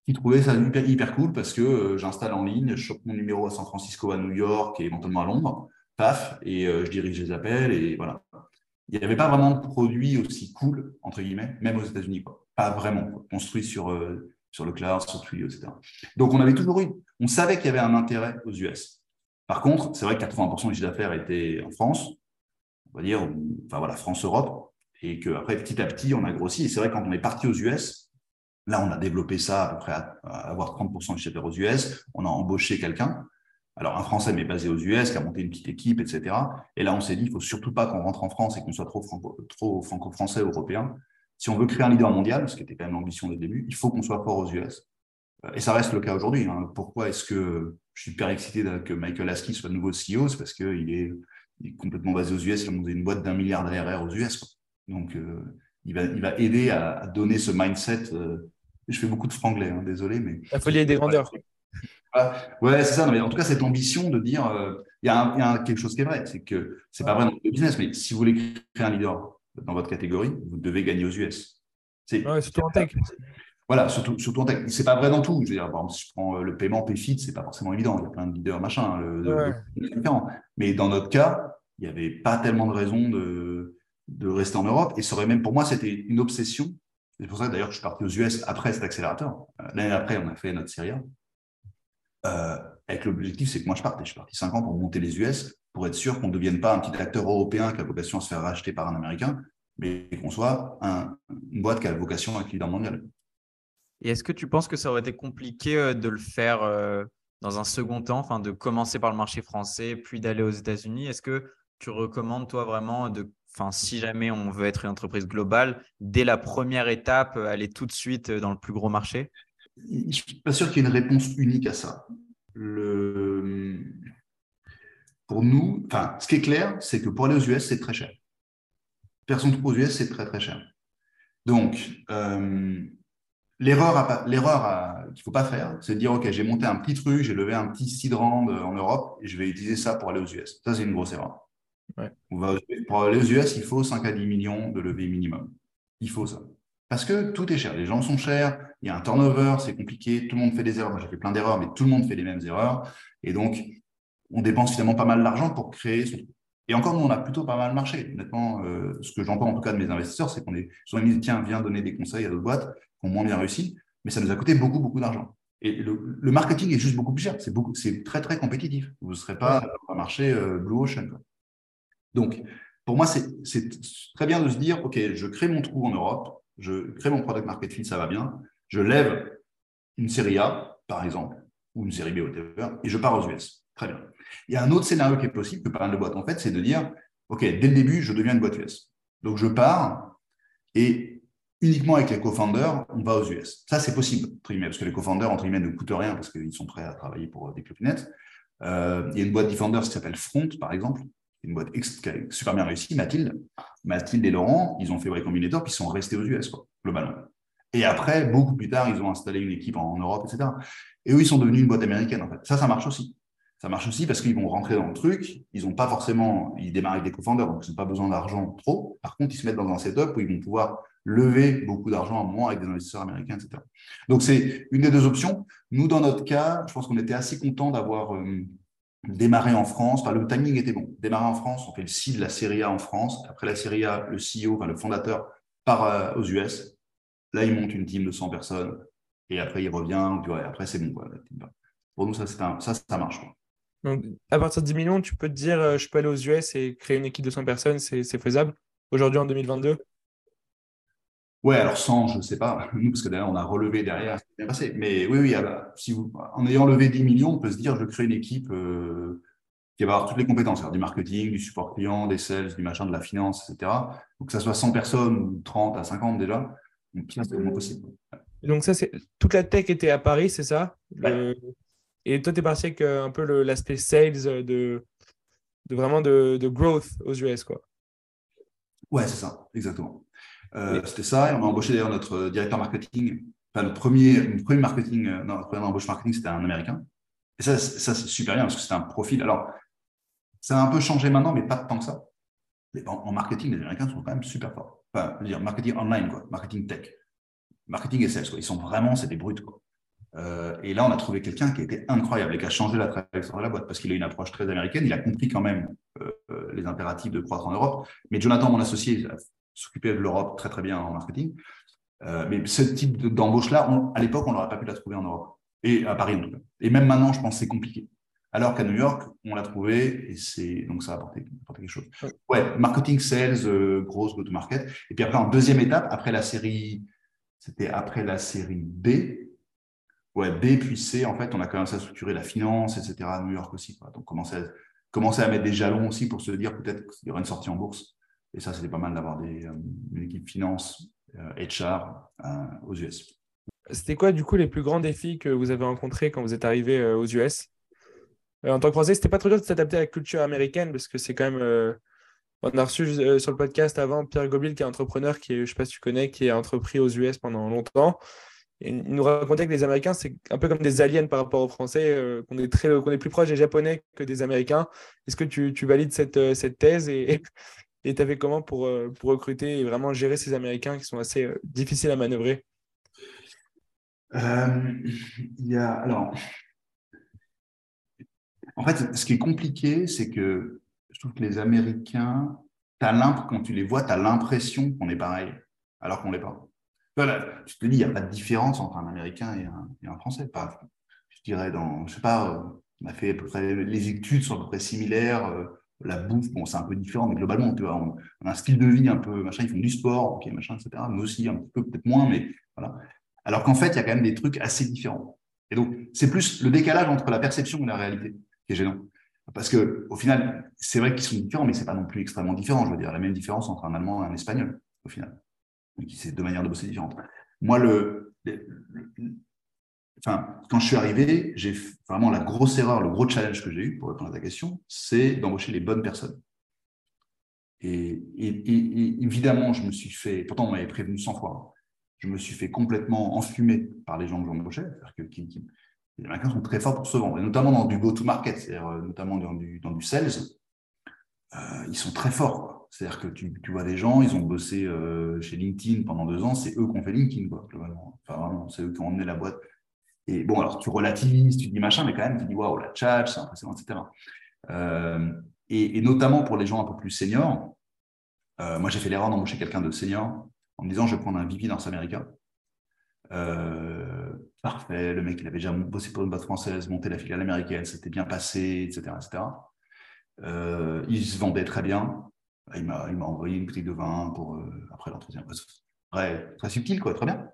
qui trouvaient ça hyper, cool parce que euh, j'installe en ligne, je chope mon numéro à San Francisco, à New York et éventuellement à Londres, paf, et euh, je dirige les appels et voilà. Il n'y avait pas vraiment de produit aussi cool, entre guillemets, même aux États-Unis. Pas vraiment, construit sur sur le cloud, sur Twilio, etc. Donc, on avait toujours eu, on savait qu'il y avait un intérêt aux US. Par contre, c'est vrai que 80% du chiffre d'affaires était en France, on va dire, enfin voilà, France-Europe, et qu'après, petit à petit, on a grossi. Et c'est vrai, quand on est parti aux US, là, on a développé ça à peu près à, avoir 30% du chiffre d'affaires aux US, on a embauché quelqu'un. Alors, un Français, mais basé aux US, qui a monté une petite équipe, etc. Et là, on s'est dit, il faut surtout pas qu'on rentre en France et qu'on soit trop, franco, trop franco-français, européen si on veut créer un leader mondial, ce qui était quand même l'ambition dès début, il faut qu'on soit fort aux US. Euh, et ça reste le cas aujourd'hui. Hein. Pourquoi est-ce que je suis hyper excité que Michael Askey soit nouveau CEO C'est parce qu'il est, est, complètement basé aux US. Il a monté une boîte d'un milliard d'ARR aux US. Donc, euh, il, va, il va aider à, donner ce mindset. Euh, je fais beaucoup de franglais, hein, désolé. mais La folie des grandeurs. Ouais, c'est ça. Mais en tout cas, cette ambition de dire, il y, a quelque chose qui est vrai, c'est que c'est pas vrai dans le business, mais si vous voulez créer un leader dans votre catégorie, vous devez gagner aux US. C'est, surtout en tech. Voilà, surtout, surtout en tech. C'est pas vrai dans tout. Je veux dire, par exemple, si je prends euh, le paiement PayFit, c'est pas forcément évident. Il y a plein de leaders, machin, le, Mais dans notre cas, il n'y avait pas tellement de raisons de, de rester en Europe. Et ça aurait même, pour moi, c'était une obsession. C'est pour ça d'ailleurs que je suis parti aux US après cet accélérateur. Euh, l'année après, on a fait notre série euh, avec l'objectif, c'est que moi, je partais. Je suis parti 5 ans pour monter les US pour être sûr qu'on ne devienne pas un petit acteur européen qui a vocation à se faire racheter par un Américain, mais qu'on soit une boîte qui a vocation à être leader mondial. Et est-ce que tu penses que ça aurait été compliqué euh, de le faire euh, dans un second temps, enfin de commencer par le marché français, puis d'aller aux États-Unis? Est-ce que tu recommandes toi vraiment de, enfin si jamais on veut être une entreprise globale, dès la première étape, aller tout de suite dans le plus gros marché? Je ne suis pas sûr qu'il y ait une réponse unique à ça. Le, pour nous, enfin, ce qui est clair, c'est que pour aller aux US, c'est très cher. Personne ne aux US, c'est très très cher. Donc, euh, l'erreur qu'il ne faut pas faire, c'est de dire, OK, j'ai monté un petit truc, j'ai levé un petit seed round en Europe et je vais utiliser ça pour aller aux US. Ça, c'est une grosse erreur. pour aller aux US, il faut 5 à 10 millions de levée minimum. Il faut ça. Parce que tout est cher. Les gens sont chers, il y a un turnover, c'est compliqué, tout le monde fait des erreurs. Moi, j'ai fait plein d'erreurs, mais tout le monde fait les mêmes erreurs. Et donc, on dépense finalement pas mal d'argent pour créer son et encore, nous, on a plutôt pas mal marché. Honnêtement, euh, ce que j'entends en tout cas de mes investisseurs, c'est qu'on est sur une tiens, viens donner des conseils à d'autres boîtes qui ont moins bien réussi, mais ça nous a coûté beaucoup, beaucoup d'argent. Et le, marketing est juste beaucoup plus cher. C'est beaucoup, c'est très, très compétitif. Vous ne serez pas dans un marché euh, Blue Ocean. Donc, pour moi, c'est très bien de se dire, OK, je crée mon trou en Europe, je crée mon product market fit, ça va bien, je lève une série A, par exemple, ou une série B, whatever, et je pars aux US. Très bien. Il y a un autre scénario qui est possible, que pas mal de boîtes en fait, c'est de dire, OK, dès le début, je deviens une boîte US. Donc, je pars et uniquement avec les co-founders, on va aux US. Ça, c'est possible, parce que les co-founders, entre guillemets, ne coûtent rien parce qu'ils sont prêts à travailler pour des clopinettes. Euh, il y a une boîte Defenders qui s'appelle Front, par exemple, une boîte qui a super bien réussi, Mathilde. Mathilde et Laurent, ils ont fait Combinator, puis ils sont restés aux US, globalement. Et après, beaucoup plus tard, ils ont installé une équipe en, Europe, etc. Et eux, ils sont devenus une boîte américaine, en fait. Ça, ça marche aussi. Ça marche aussi parce qu'ils vont rentrer dans le truc. Ils n'ont pas forcément, ils démarrent avec des co-founders, donc ils n'ont pas besoin d'argent trop. Par contre, ils se mettent dans un setup où ils vont pouvoir lever beaucoup d'argent à un moment avec des investisseurs américains, etc. Donc, c'est une des deux options. Nous, dans notre cas, je pense qu'on était assez content d'avoir euh, démarré en France. Le timing était bon. Démarrer en France, on fait le C de la série A en France. Après la série A, le CEO, enfin, le fondateur, part euh, aux US. Là, il monte une team de 100 personnes. Et après, il revient. Après, c'est bon. Pour nous, ça, un, ça, ça marche. À partir de 10 millions, tu peux te dire, euh, je peux aller aux US et créer une équipe de 100 personnes, c'est faisable? Aujourd'hui en 2022 Ouais, alors 100, je ne sais pas, nous, parce que d'ailleurs, on a relevé derrière, c'est bien passé. Mais oui, oui, ah bah, si vous, en ayant levé 10 millions, on peut se dire, je crée une équipe euh, qui va avoir toutes les compétences, du marketing, du support client, des sales, du machin, de la finance, etc. Donc, que ça soit 100 personnes ou 30 à 50 déjà, c'est vraiment possible. Donc, ça, c'est toute la tech était à Paris, c'est ça? Et toi, tu es parti avec euh, un peu l'aspect sales de, de vraiment de, de growth aux US, quoi? Ouais, c'est ça, exactement. Euh, c'était ça. Et on a embauché d'ailleurs notre directeur marketing. Enfin, le premier, le premier marketing, euh, non, notre première embauche marketing, c'était un américain. Et ça, ça c'est super bien parce que c'était un profil. Alors, ça a un peu changé maintenant, mais pas tant que ça. En, marketing, les Américains sont quand même super forts. Enfin, je veux dire, marketing online, quoi, marketing tech, marketing et sales, quoi. Ils sont vraiment, c'est des brutes, quoi. Euh, et là, on a trouvé quelqu'un qui était incroyable et qui a changé la trajectoire de la boîte parce qu'il a une approche très américaine. Il a compris quand même les impératifs de croître en Europe. Mais Jonathan, mon associé, s'occuper de l'Europe très très bien en marketing. Euh, mais ce type d'embauche-là, à l'époque, on n'aurait pas pu la trouver en Europe. Et à Paris en tout cas. Et même maintenant, je pense que c'est compliqué. Alors qu'à New York, on l'a trouvé et c'est donc ça a apporté, quelque chose. Ouais, marketing, sales, euh, grosse go-to-market. Et puis après, en deuxième étape, après la série, c'était après la série B. Ouais, B puis C, en fait, on a commencé à structurer la finance, etc. à New York aussi. Quoi. Donc, commencer à, commencer à mettre des jalons aussi pour se dire peut-être qu'il y aura une sortie en bourse. Et ça, c'était pas mal d'avoir euh, une équipe finance, HR euh, euh, aux US. C'était quoi, du coup, les plus grands défis que vous avez rencontrés quand vous êtes arrivé aux US En tant que Français, c'était pas trop dur de s'adapter à la culture américaine parce que c'est quand même. on a reçu sur le podcast avant Pierre Gobil, qui est entrepreneur, qui est, je sais pas si tu connais, qui a entrepris aux US pendant longtemps. il nous racontait que les Américains, c'est un peu comme des aliens par rapport aux Français, qu'on est, plus proche des Japonais que des Américains. Est-ce que tu, valides cette, thèse et tu avais comment pour, euh, pour recruter et vraiment gérer ces Américains qui sont assez euh, difficiles à manœuvrer? Euh, y a, alors, en fait, ce qui est compliqué, c'est que je trouve que les Américains, quand tu les vois, tu as l'impression qu'on est pareil, alors qu'on ne l'est pas. Je te dis, il n'y a pas de différence entre un Américain et un, et un Français. Pas, je dirais, dans, je sais pas, on a fait à peu près, les études sont à peu près similaires la bouffe, bon, c'est un peu différent, mais globalement, tu vois, on, a un style de vie un peu, machin, ils font du sport, ok, machin, etc. Nous aussi, un peu, peut-être moins, mais voilà. Alors qu'en fait, il y a quand même des trucs assez différents. Et donc, c'est plus le décalage entre la perception et la réalité qui est gênant. Parce que, au final, c'est vrai qu'ils sont différents, mais c'est pas non plus extrêmement différent. Je veux dire, la même différence entre un Allemand et un Espagnol, au final. C'est deux manières de bosser différentes. Moi, le, enfin, quand je suis arrivé, j'ai vraiment la grosse erreur, le gros challenge que j'ai eu, pour répondre à ta question, c'est d'embaucher les bonnes personnes. Et, évidemment, je me suis fait, pourtant on m'avait prévenu 100 fois, je me suis fait complètement enfumer par les gens que j'embauchais. Que, les Américains sont très forts pour se vendre, et notamment dans du go-to-market, c'est-à-dire euh, notamment dans du, sales, euh, ils sont très forts. C'est-à-dire que tu, vois des gens, ils ont bossé euh, chez LinkedIn pendant deux ans, c'est eux qui ont fait LinkedIn, quoi, globalement. Enfin, c'est eux qui ont emmené la boîte. Et bon, alors tu relativises, tu dis machin, mais quand même, tu dis waouh, la chat, c'est impressionnant, etc. Euh, et, notamment pour les gens un peu plus seniors, euh, moi j'ai fait l'erreur d'embaucher quelqu'un de senior en me disant je vais prendre un VP North America. parfait, le mec il avait déjà bossé pour une boîte française, monté la filiale américaine, c'était bien passé, etc. etc. Euh, il se vendait très bien. Il m'a, envoyé une bouteille de vin pour, euh, après l'entretien. Très, très subtil, quoi, très bien.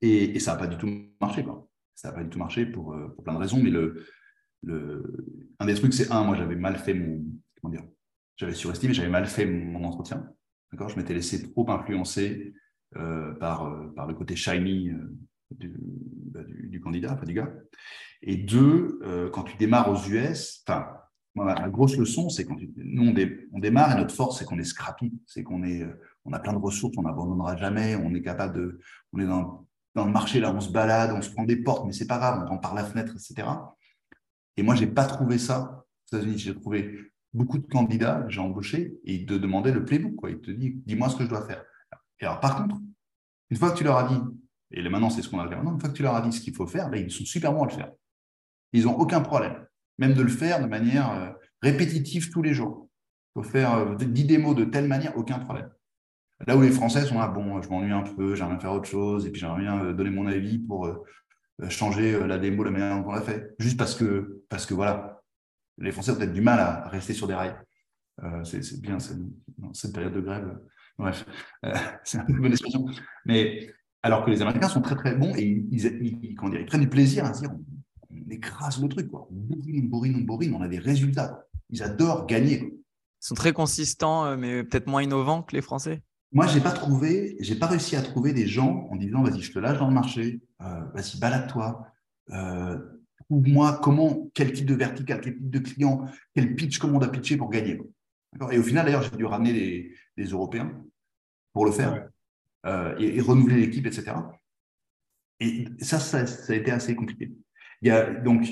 Et, ça n'a pas du tout marché. Quoi. Ça n'a pas du tout marché pour, euh, pour, plein de raisons. Mais le, le, un des trucs, c'est un, moi, j'avais mal fait mon. Comment dire J'avais surestimé, j'avais mal fait mon, entretien. Je m'étais laissé trop influencer par, par le côté shiny du, bah, du, du, candidat, enfin du gars. Et deux, quand tu démarres aux US, enfin, la grosse leçon, c'est quand nous, on, démarre et notre force, c'est qu'on est scrappy, c'est qu'on est, euh, on a plein de ressources, on n'abandonnera jamais, on est capable de, on est dans, le marché, là, on se balade, on se prend des portes, mais c'est pas grave, on rentre par la fenêtre, etc. Et moi, j'ai pas trouvé ça aux États-Unis. J'ai trouvé beaucoup de candidats, j'ai embauché, et ils te demandaient le playbook, quoi. Ils te disent, dis-moi ce que je dois faire. Et alors, par contre, une fois que tu leur as dit, et là, maintenant, c'est ce qu'on a fait maintenant, une fois que tu leur as dit ce qu'il faut faire, là, ils sont super bons à le faire. Ils n'ont aucun problème même de le faire de manière euh, répétitive tous les jours. Il faut faire 10 euh, démos de telle manière, aucun problème. Là où les Français sont là, bon, je m'ennuie un peu, j'aimerais bien faire autre chose, et puis j'aimerais bien euh, donner mon avis pour changer la démo, la manière dont on l'a fait. Juste parce que, parce que voilà, les Français ont peut-être du mal à rester sur des rails. c'est bien dans cette période de grève. Bref, c'est une bonne expression. Mais alors que les Américains sont très très bons et ils, ils, ils prennent du plaisir à dire on écrase le truc. Quoi. On bourrine, on bourrine, on bourrine, on a des résultats. Ils adorent gagner. Ils sont très consistants, euh, mais peut-être moins innovants que les Français. Moi, j'ai pas trouvé, j'ai pas réussi à trouver des gens en disant vas-y, je te lâche dans le marché, euh, vas-y, balade-toi, euh, trouve-moi comment, quel type de vertical, quel type de client, quel pitch, comment on doit pitcher pour gagner. Et au final, d'ailleurs, j'ai dû ramener les, Européens pour le faire et, renouveler l'équipe, etc. Et ça, ça, ça a été assez compliqué. Il y a, donc,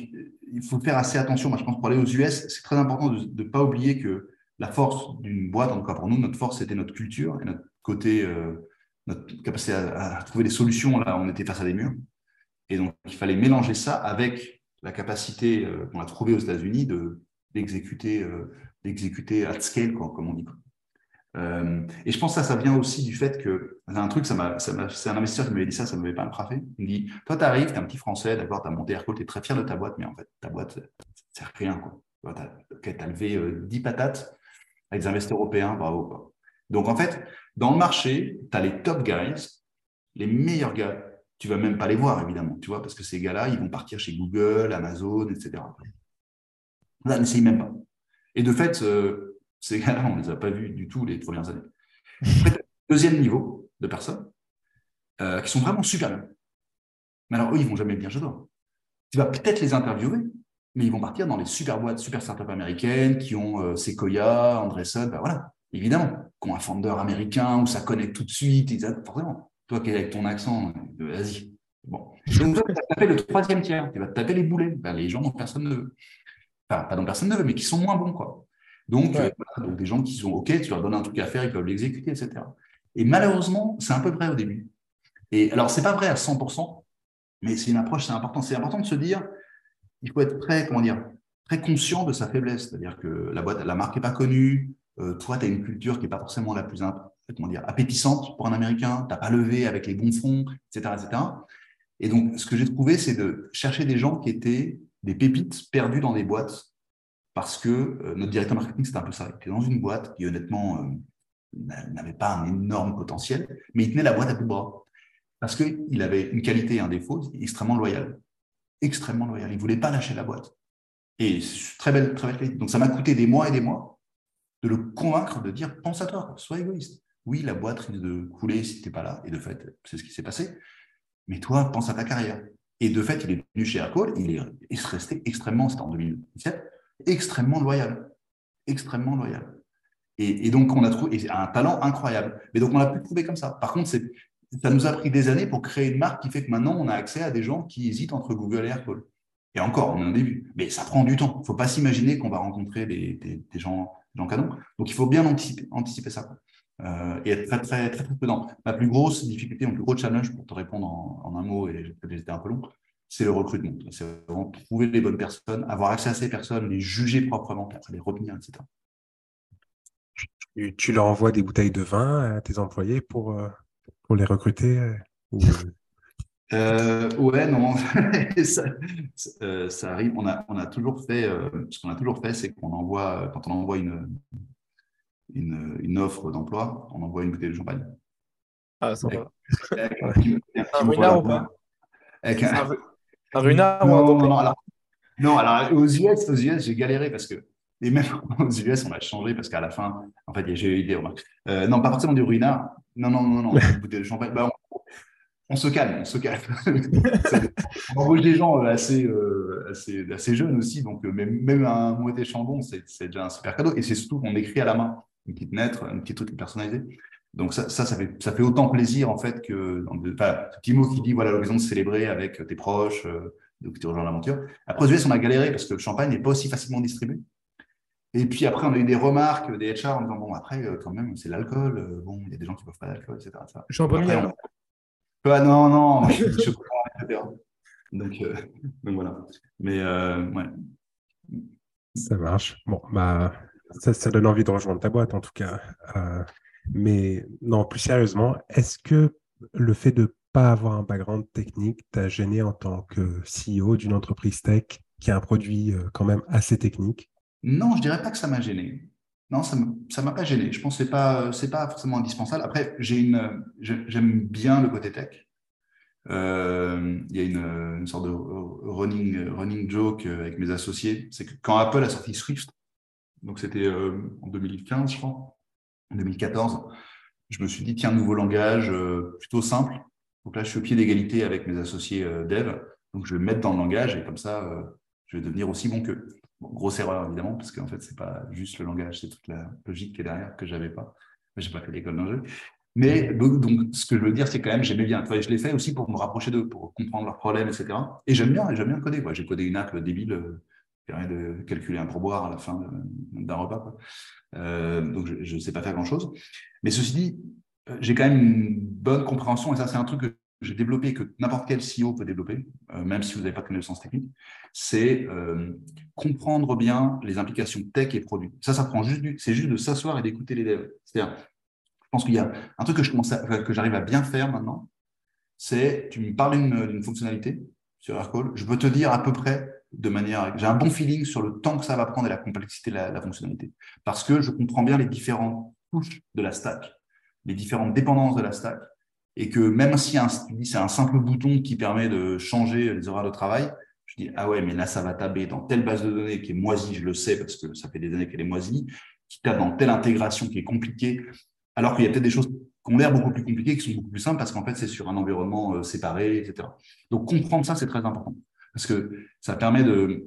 il faut faire assez attention. Moi, je pense pour aller aux US, c'est très important de ne pas oublier que la force d'une boîte, en tout cas pour nous, notre force, c'était notre culture et notre côté, euh, notre capacité à, trouver des solutions. Là, on était face à des murs. Et donc, il fallait mélanger ça avec la capacité euh, qu'on a trouvée aux États-Unis de d'exécuter euh, d'exécuter at scale, quoi, comme on dit. Et je pense que ça, ça vient aussi du fait que, un truc, c'est un investisseur qui m'avait dit ça, ça ne m'avait pas frappé. Il me dit, toi, tu arrives, tu es un petit Français, d'accord, tu as monté Aircall, tu es très fier de ta boîte, mais en fait, ta boîte, à rien. Tu as, levé 10 euh, patates avec des investisseurs européens, bravo. Donc, en fait, dans le marché, tu as les top guys, les meilleurs gars. Tu vas même pas les voir, évidemment, tu vois, parce que ces gars-là, ils vont partir chez Google, Amazon, etc. Là, n'essaye même pas. Et de fait, euh, ces gars-là, on ne les a pas vus du tout les premières années. deuxième niveau de personnes euh, qui sont vraiment super. Mais alors, eux, ils vont jamais bien chez toi. Tu vas peut-être les interviewer, mais ils vont partir dans les super boîtes, super startups américaines qui ont euh, Sequoia, Andreessen, ben voilà, évidemment, qui ont un founder américain où ça connecte tout de suite, ils forcément. Toi qui es avec ton accent, euh, vas-y. Bon. Donc, tu vas taper le troisième tiers, tu vas taper les boulets, ben, les gens dont personne ne veut. Enfin, pas dont personne ne veut, mais qui sont moins bons, quoi. Donc, euh, donc, des gens qui sont OK, tu leur donnes un truc à faire, ils peuvent l'exécuter, etc. Et malheureusement, c'est un peu vrai au début. Et alors, c'est pas vrai à 100%, mais c'est une approche, c'est important. C'est important de se dire, il faut être très, conscient de sa faiblesse. C'est-à-dire que la boîte, la marque n'est pas connue, euh, toi, tu as une culture qui n'est pas forcément la plus appétissante pour un Américain, tu n'as pas levé avec les bons fonds, etc. etc. Et donc, ce que j'ai trouvé, c'est de chercher des gens qui étaient des pépites perdues dans des boîtes parce que euh, notre directeur marketing, c'était un peu ça. Il était dans une boîte qui, honnêtement, euh, n'avait pas un énorme potentiel, mais il tenait la boîte à bout de bras. Parce qu'il avait une qualité et un défaut extrêmement loyal. Extrêmement loyal. Il ne voulait pas lâcher la boîte. Et très belle, très belle. Donc, ça m'a coûté des mois et des mois de le convaincre de dire pense à toi, sois égoïste. Oui, la boîte risque de couler si tu n'es pas là. Et de fait, c'est ce qui s'est passé. Mais toi, pense à ta carrière. Et de fait, il est venu chez Aircall, il est, resté extrêmement, c'était en 2017, extrêmement loyal. Extrêmement loyal. Et, donc, on a trouvé un talent incroyable. Mais donc, on l'a pu trouver comme ça. Par contre, ça nous a pris des années pour créer une marque qui fait que maintenant, on a accès à des gens qui hésitent entre Google et Aircall. Et encore, on est au début. Mais ça prend du temps. Il ne faut pas s'imaginer qu'on va rencontrer des, gens, gens canons. Donc, il faut bien anticiper, anticiper ça. Euh, et être très, très, très, prudent. Ma plus grosse difficulté, mon plus gros challenge, pour te répondre en, un mot, et j'étais un peu long, c'est le recrutement. C'est vraiment trouver les bonnes personnes, avoir accès à ces personnes, les juger proprement, après les retenir, etc. Tu, leur envoies des bouteilles de vin à tes employés pour, euh, pour les recruter euh, ou... euh, ouais, non, ça, euh, ça, arrive. On a, on a toujours fait, euh, ce qu'on a toujours fait, c'est qu'on envoie, quand on envoie une, une, une offre d'emploi, on envoie une bouteille de champagne. Ah, sympa. un renard ou pas avec un... un renard ou non, un non, non, alors, non, alors aux US, aux US, j'ai galéré parce que et même aux US, on a changé parce qu'à la fin, en fait, j'ai eu. Euh, non, pas forcément du ruinard. Non, non, non, non, une bouteille de champagne. Bah, on, on, se calme, on se calme. on embauche des gens assez, euh, assez, assez jeunes aussi, donc euh, même, même un moitié chambon, c'est déjà un super cadeau. Et c'est surtout qu'on écrit à la main une petite lettre, une petite truc personnalisé. Donc ça, ça, ça, fait, ça fait autant plaisir en fait que enfin, ce petit mot qui dit voilà l'occasion de célébrer avec tes proches, euh, donc tu rejoins l'aventure. Après aux US, on a galéré parce que le champagne n'est pas aussi facilement distribué. Et puis après, on a eu des remarques des HR en disant bon après euh, quand même c'est l'alcool, euh, bon il y a des gens qui ne boivent pas d'alcool, etc. Champagne. On... Ah, non non, je, je etc. Donc, euh, donc voilà. Mais ouais. Ça marche. Bon bah ça, ça donne envie de rejoindre ta boîte en tout cas. Mais non, plus sérieusement, est-ce que le fait de ne pas avoir un background technique t'a gêné en tant que CEO d'une entreprise tech qui a un produit euh, quand même assez technique? Non, je dirais pas que ça m'a gêné. Non, ça ne m'a pas gêné. Je pense que ce n'est pas, forcément indispensable. Après, j'aime bien le côté tech. Euh, il y a une, sorte de running, joke avec mes associés. C'est que quand Apple a sorti Swift, donc c'était euh, en 2015, je crois, en 2014, je me suis dit, tiens, nouveau langage euh, plutôt simple. Donc là, je suis au pied d'égalité avec mes associés dev. Donc, je vais me mettre dans le langage et comme ça, je vais devenir aussi bon qu'eux. Grosse erreur, évidemment, parce qu'en fait, c'est pas juste le langage, c'est toute la logique qui est derrière que j'avais pas. J'ai pas fait l'école jeu. Mais donc, ce que je veux dire, c'est quand même, j'aimais bien. je l'ai fait aussi pour me rapprocher d'eux, pour comprendre leurs problèmes, etc. Et j'aime bien, j'aime bien coder. J'ai codé une app débile qui permet de calculer un pourboire à la fin d'un repas. Euh, donc, je ne sais pas faire grand-chose. Mais ceci dit, euh, j'ai quand même une bonne compréhension, et ça, c'est un truc que j'ai développé, que n'importe quel CEO peut développer, euh, même si vous n'avez pas de connaissances techniques, c'est euh, comprendre bien les implications tech et produits. Ça, ça prend juste du, c'est juste de s'asseoir et d'écouter les devs. C'est-à-dire, je pense qu'il y a un truc que je commence que j'arrive à bien faire maintenant, c'est, tu me parles d'une fonctionnalité sur Aircall, je peux te dire à peu près de manière. J'ai un bon feeling sur le temps que ça va prendre et la complexité de la, fonctionnalité. Parce que je comprends bien les différentes couches de la stack, les différentes dépendances de la stack, et que même si c'est un simple bouton qui permet de changer les horaires de travail, je dis ah ouais, mais là ça va taper dans telle base de données qui est moisie, je le sais parce que ça fait des années qu'elle est moisie, qui tape dans telle intégration qui est compliquée, alors qu'il y a peut-être des choses qui ont l'air beaucoup plus compliquées, qui sont beaucoup plus simples parce qu'en fait c'est sur un environnement euh, séparé, etc. Donc comprendre ça c'est très important parce que ça permet de,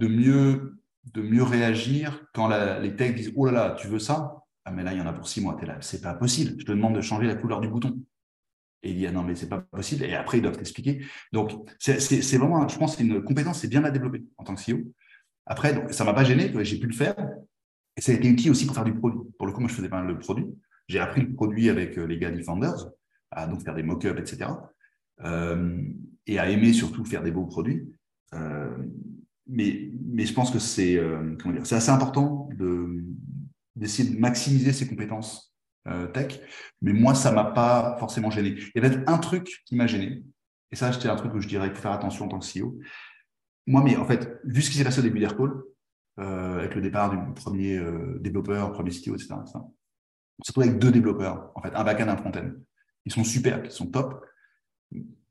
mieux, réagir quand les techs disent Oh là là, tu veux ça? Ah, mais là, il y en a pour six mois. Là, c'est pas possible. Je te demande de changer la couleur du bouton. Et il dit ah non, mais c'est pas possible. Et après, ils doivent t'expliquer. Donc, c'est vraiment, je pense, une compétence, c'est bien à développer en tant que CEO. Après, donc, ça m'a pas gêné, j'ai pu le faire. Et ça a été utile aussi pour faire du produit. Pour le coup, moi, je faisais pas le produit. J'ai appris le produit avec euh, les gars Defenders, à donc faire des mock-ups, etc. Euh, et à aimer surtout faire des beaux produits. Euh, mais, mais je pense que c'est assez important de, d'essayer de maximiser ses compétences tech. Mais moi, ça m'a pas forcément gêné. Il y avait un truc qui m'a gêné. Et ça, c'était un truc où je dirais qu'il faut faire attention en tant que CEO. Moi, mais en fait, vu ce qui s'est passé au début d'Aircall, euh, avec le départ du premier euh, développeur, premier CTO, etc., etc., surtout avec deux développeurs, en fait, un back-end, un front-end. Ils sont super, ils sont top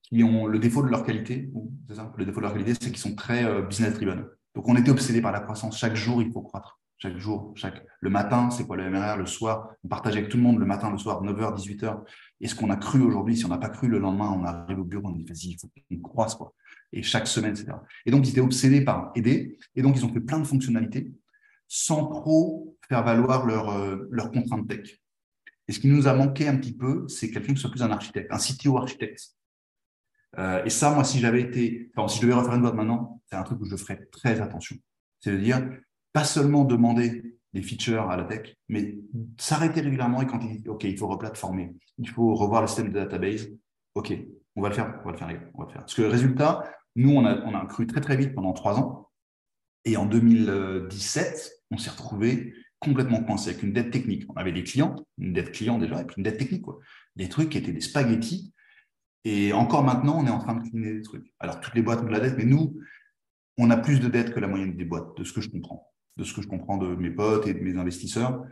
qui ont le défaut de leur qualité. Ça, le défaut de leur qualité, c'est qu'ils sont très euh, business driven. Donc, on était obsédé par la croissance. Chaque jour, il faut croître. Chaque jour, chaque le matin, c'est quoi le MRR Le soir, on partage avec tout le monde le matin, le soir, 9h, 18h. Est-ce qu'on a cru aujourd'hui Si on n'a pas cru le lendemain, on arrive au bureau, on dit vas-y, il faut qu'on croisse quoi. Et chaque semaine, etc. Et donc, ils étaient obsédés par aider. Et donc, ils ont fait plein de fonctionnalités sans trop faire valoir leurs euh, leur contraintes tech. Et ce qui nous a manqué un petit peu, c'est quelqu'un qui soit plus un architecte, un CTO architecte et ça, moi, si j'avais été, enfin, si je devais refaire une boîte maintenant, c'est un truc où je ferais très attention. C'est de dire, pas seulement demander des features à la tech, mais s'arrêter régulièrement et quand il dit, OK, il faut replatformer, il faut revoir le système de database, OK, on va le faire, on va le faire, on va le faire. Parce que résultat, nous, on a, on a cru très, très vite pendant trois ans. Et en 2017, on s'est retrouvé complètement coincé avec une dette technique. On avait des clients, une dette client déjà, et puis une dette technique, quoi. Des trucs qui étaient des spaghettis. Et encore maintenant, on est en train de cleaner des trucs. Alors, toutes les boîtes ont de la dette, mais nous, on a plus de dettes que la moyenne des boîtes, de ce que je comprends. De ce que je comprends de mes potes et de mes investisseurs.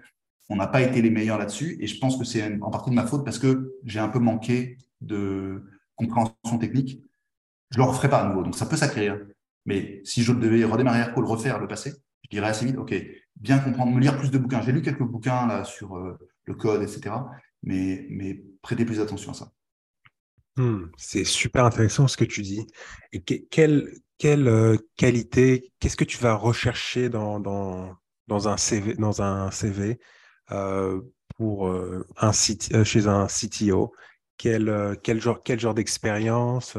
On n'a pas été les meilleurs là-dessus. Et je pense que c'est en partie de ma faute parce que j'ai un peu manqué de compréhension technique. Je ne le referai pas à nouveau. Donc, ça peut s'acquérir. Mais si je devais redémarrer Airco, le refaire, le passé, je dirais assez vite, OK, bien comprendre, me lire plus de bouquins. J'ai lu quelques bouquins là sur euh, le code, etc. Mais, mais prêtez plus attention à ça. Hmm, c'est super intéressant ce que tu dis. Et quelle, quelle euh, qualité, qu'est-ce que tu vas rechercher dans, dans, dans un CV, dans un CV euh, pour un site, chez un CTO quel, quel genre, quel genre d'expérience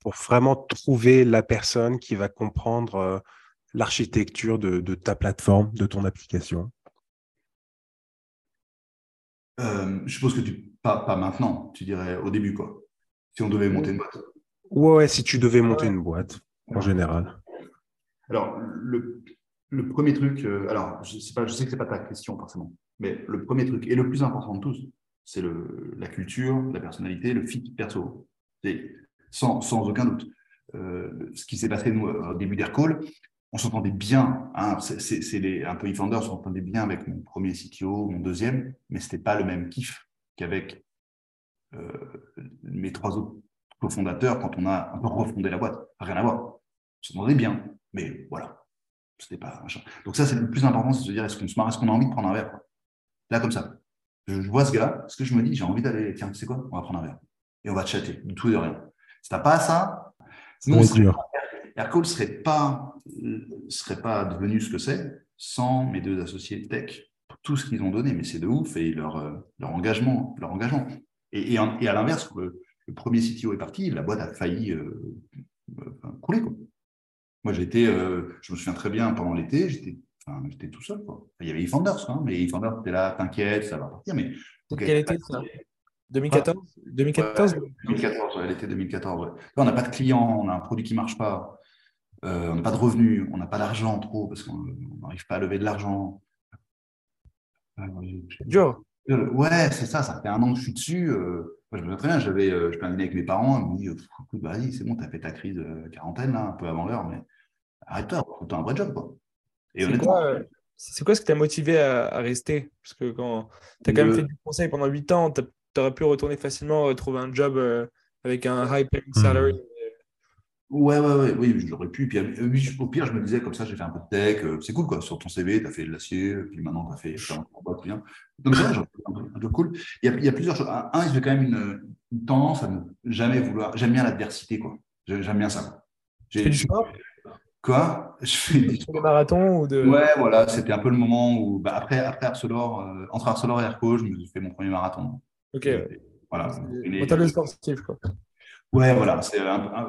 pour vraiment trouver la personne qui va comprendre l'architecture de, ta plateforme, de ton application? Euh, Je suppose que tu pas, pas maintenant, tu dirais au début, quoi. Si on devait monter une boîte. Ouais, si tu devais monter une boîte, en général. Alors, le, le premier truc, euh, alors, je, sais pas, je sais que ce n'est pas ta question forcément, mais le premier truc, et le plus important de tous, c'est la culture, la personnalité, le fit perso. Sans, sans aucun doute. Euh, ce qui s'est passé nous, au début d'Aircall, on s'entendait bien. Hein, c'est un peu eFounder, on s'entendait bien avec mon premier CTO, mon deuxième, mais ce n'était pas le même kiff qu'avec euh, mes trois autres cofondateurs quand on a un peu refondé la boîte. Rien à voir. On s'entendait bien, mais voilà. C'était pas Donc ça, c'est le plus important, c'est de se dire est-ce qu'on se marre, est-ce qu'on a envie de prendre un verre Là, comme ça. Je, vois ce gars, ce que je me dis, j'ai envie d'aller, tiens, tu sais quoi On va prendre un verre. Et on va chatter, de tout et de rien. Si n'as pas ça, sinon, Aircall ne serait pas, serait pas devenu ce que c'est sans mes deux associés tech, pour tout ce qu'ils ont donné, mais c'est de ouf, et leur, euh, leur engagement. Leur engagement. Et, et, à l'inverse, le, premier CTO est parti, la boîte a failli euh, euh, couler. Quoi. Moi, j'étais, je me souviens très bien, pendant l'été, j'étais enfin, tout seul. Quoi. Il y avait eFounders, hein, mais eFounders était là, t'inquiète, ça va partir. Mais, Quel été ça 2014 2014 2014, l'été 2014. Là, on n'a pas de clients, on a un produit qui ne marche pas. Euh, on n'a pas de revenus, on n'a pas d'argent trop parce qu'on n'arrive pas à lever de l'argent. Dur. Ouais, c'est ça, ça fait un an que je suis dessus. Euh, moi, je me souviens très bien, j'avais, euh, je peux avec mes parents, ils m'ont dit vas-y, c'est bon, tu as fait ta crise de quarantaine, là, un peu avant l'heure, mais arrête-toi, tu un vrai job. Quoi. c'est, quoi, c'est quoi ce qui t'a motivé à, rester? Parce que quand tu as quand même fait du conseil pendant 8 ans, tu aurais pu retourner facilement, trouver un job avec un high paying salary. Hmm. Ouais, ouais, ouais, oui, j'aurais pu. Puis, euh, au pire, je me disais, comme ça, j'ai fait un peu de tech. Euh, c'est cool, quoi. Sur ton CV, tu as fait de l'acier, puis maintenant, tu as fait un peu bien. Donc, c'est un peu cool. Il y, a, il y a plusieurs choses. Un, j'ai quand même une, tendance à ne jamais vouloir. J'aime bien l'adversité, quoi. J'aime bien ça. Tu fais du sport? Quoi? Je fais des marathons ou de... Ouais, voilà, c'était un peu le moment où, bah, après, après Arcelor, euh, entre Arcelor et Airco, je me suis fait mon premier marathon. Ok. voilà. Mental sportif, quoi. Ouais, voilà, c'est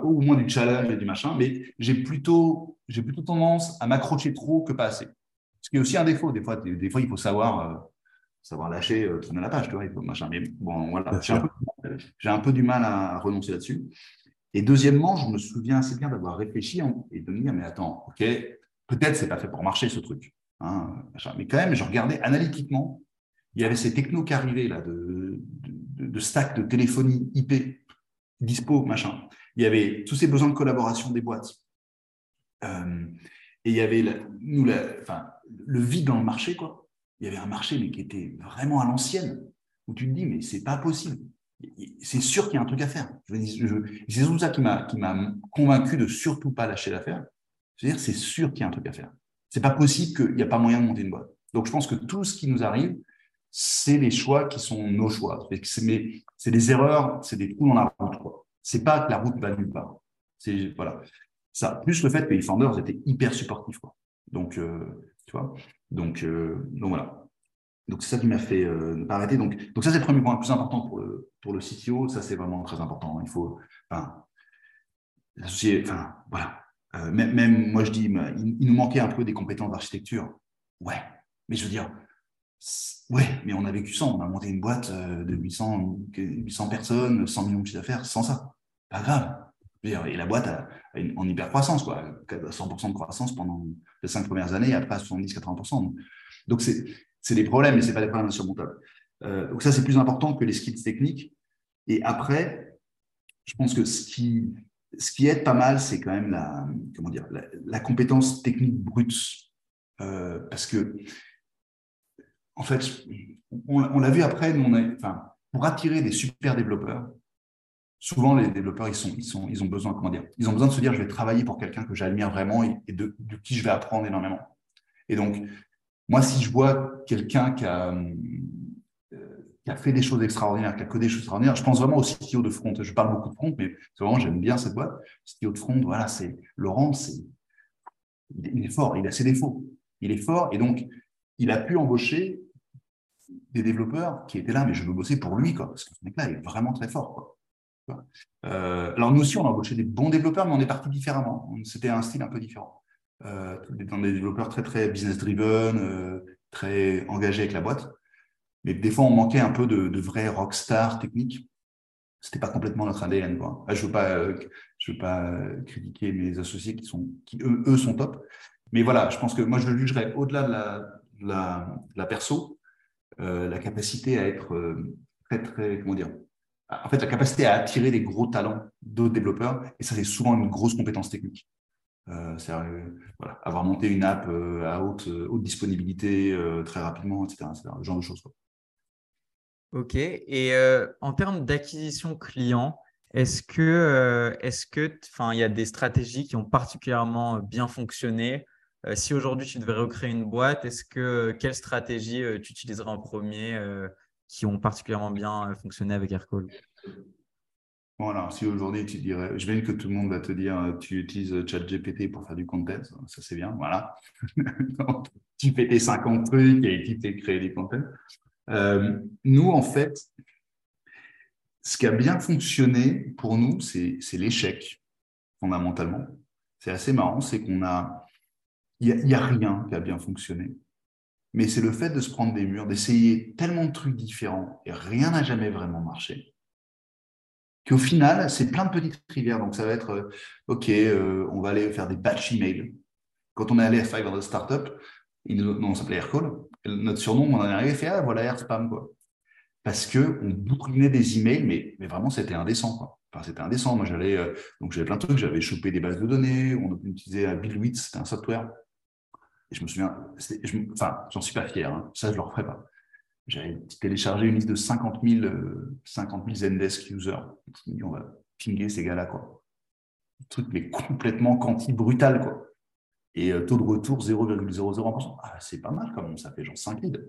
au moins du challenge et du machin, mais j'ai plutôt, j'ai plutôt tendance à m'accrocher trop que pas assez. Ce qui est aussi un défaut. Des fois, des, fois il faut savoir, euh, savoir lâcher, euh, tourner la page, tu vois, il faut machin. Mais bon, voilà, j'ai un, peu du mal à renoncer là-dessus. Et deuxièmement, je me souviens assez bien d'avoir réfléchi et de me dire, mais attends, ok, peut-être c'est pas fait pour marcher ce truc. Hein, mais quand même, je regardais analytiquement, il y avait ces technos qui arrivaient là, de, de, de stack de téléphonie IP dispo, machin. Il y avait tous ces besoins de collaboration des boîtes. Euh, et il y avait nous, enfin, le vide dans le marché, quoi. Il y avait un marché, mais qui était vraiment à l'ancienne, où tu te dis, mais c'est pas possible. C'est sûr qu'il y a un truc à faire. C'est tout ça qui m'a convaincu de surtout pas lâcher l'affaire. C'est-à-dire, c'est sûr qu'il y a un truc à faire. C'est pas possible qu'il n'y a pas moyen de monter une boîte. Donc, je pense que tout ce qui nous arrive, c'est les choix qui sont nos choix. C'est des erreurs, c'est des trous dans la route. C'est pas que la route va nulle part. Voilà. Ça, plus le fait que les founders étaient hyper supportifs. Quoi. Donc, euh, tu vois. Donc, euh, donc voilà. Donc c'est ça qui m'a fait euh, ne pas arrêter. Donc, donc ça c'est le premier point le plus important pour le pour le CTO. Ça c'est vraiment très important. Il faut. Enfin, enfin, voilà. Même, moi, je dis, il, nous manquait un peu des compétences d'architecture. Ouais, mais je veux dire, ouais, mais on a vécu ça. On a monté une boîte de 800, 800 personnes, 100 millions de chiffre d'affaires sans ça. Pas grave. Et la boîte en hyper croissance, quoi, 100% de croissance pendant les cinq premières années, après 70-80%. Donc, c'est des problèmes, mais ce pas des problèmes insurmontables. Euh, donc, ça, c'est plus important que les skills techniques. Et après, je pense que ce qui, ce qui aide pas mal, c'est quand même la, comment dire, la, compétence technique brute. Euh, parce que, en fait, on, l'a vu après, pour attirer des super développeurs, souvent les développeurs ils sont, ils ont besoin comment dire, ils ont besoin de se dire je vais travailler pour quelqu'un que j'admire vraiment et, de, qui je vais apprendre énormément. Et donc moi si je vois quelqu'un qui a, euh, qui a fait des choses extraordinaires, qui a codé des choses extraordinaires, je pense vraiment au CTO de front. Je parle beaucoup de front, mais vraiment j'aime bien cette boîte. CTO de front, voilà, c'est Laurent, c'est il est fort, il a ses défauts, il est fort et donc il a pu embaucher des développeurs qui étaient là, mais je veux bosser pour lui, quoi, parce que ce mec-là est vraiment très fort. Quoi. Euh, alors nous aussi, on a embauché des bons développeurs, mais on est parti différemment. C'était un style un peu différent. Euh, dans des développeurs très très business driven, euh, très engagés avec la boîte. Mais des fois, on manquait un peu de, de vrais rockstar techniques. C'était pas complètement notre ADN. Quoi. je veux pas, je veux pas critiquer mes associés qui sont, qui eux, sont top. Mais voilà, je pense que moi, je le jugerais au-delà de la, la, la, perso, la capacité à être très très, comment dire, en fait, la capacité à attirer des gros talents d'autres développeurs, et ça, c'est souvent une grosse compétence technique. Euh, euh, voilà, avoir monté une app euh, à haute, haute disponibilité très rapidement, etc., etc., ce genre de choses. Ok. Et en termes d'acquisition client, est-ce que, il y a des stratégies qui ont particulièrement bien fonctionné Si aujourd'hui tu devais recréer une boîte, est-ce que quelle stratégie tu utiliserais en premier qui ont particulièrement bien euh, fonctionné avec Aircall? Voilà, si aujourd'hui tu dirais, je vais que tout le monde va te dire, euh, tu utilises euh, ChatGPT pour faire du content, ça c'est bien, voilà. tu fais tes 50 trucs et tu t'es créé des contents. nous, en fait, ce qui a bien fonctionné pour nous, c'est l'échec, fondamentalement. C'est assez marrant, c'est qu'on a, il n'y a, rien qui a bien fonctionné mais c'est le fait de se prendre des murs, d'essayer tellement de trucs différents et rien n'a jamais vraiment marché. Qu'au final, c'est plein de petites rivières. Donc, ça va être euh, OK, euh, on va aller faire des batch emails. Quand on est allé à 500 Startup, non, on s'appelait Aircall. Notre surnom, on en est arrivé, fait Ah, voilà Air Spam, quoi. Parce qu'on bourrinait des emails, mais, mais vraiment, c'était indécent. Enfin, c'était indécent. Moi, j'allais, euh, donc j'avais plein de trucs. J'avais chopé des bases de données. On utilisait Billwitz, c'était un software. Et je me souviens, je, enfin, j'en suis pas fier, hein. ça je le referai pas. J'avais téléchargé une liste de 50 000, 50 000 Zendesk users. on va pinguer ces gars-là, quoi. Un truc mais complètement quanti brutal, quoi. Et euh, taux de retour 0,00%. Ah, c'est pas mal même, ça fait genre 5 leads.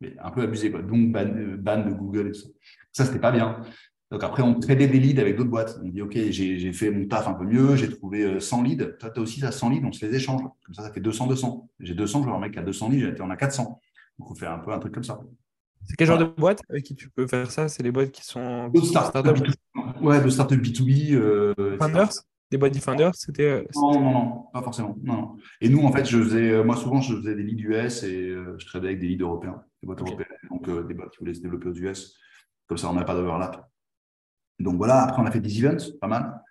Mais un peu abusé, quoi. Donc, ban, ban de Google et tout ça. Ça, c'était pas bien. Donc après, on tradait des leads avec d'autres boîtes. On dit, OK, j'ai fait mon taf un peu mieux, j'ai trouvé 100 euh, leads. Toi, tu as aussi ça 100 leads, on se les échange. Comme ça, ça fait 200, 200. J'ai 200, je vois un mec qui a 200 leads, on a 400. Donc, on fait un peu un truc comme ça. C'est quel genre de boîte avec qui tu peux faire ça? C'est les boîtes qui sont. D'autres startups. ouais, de startups B2B. Euh, Des boîtes Defenders C'était. Euh, non, non, non, pas forcément. Non, Et nous, en fait, je faisais, moi, souvent, je faisais des leads US et je tradais avec des leads européens, des boîtes européennes. Donc, des boîtes qui voulaient se développer aux US. Comme ça, on n'a pas d'overlap. Donc voilà, après on a fait des events, pas mal.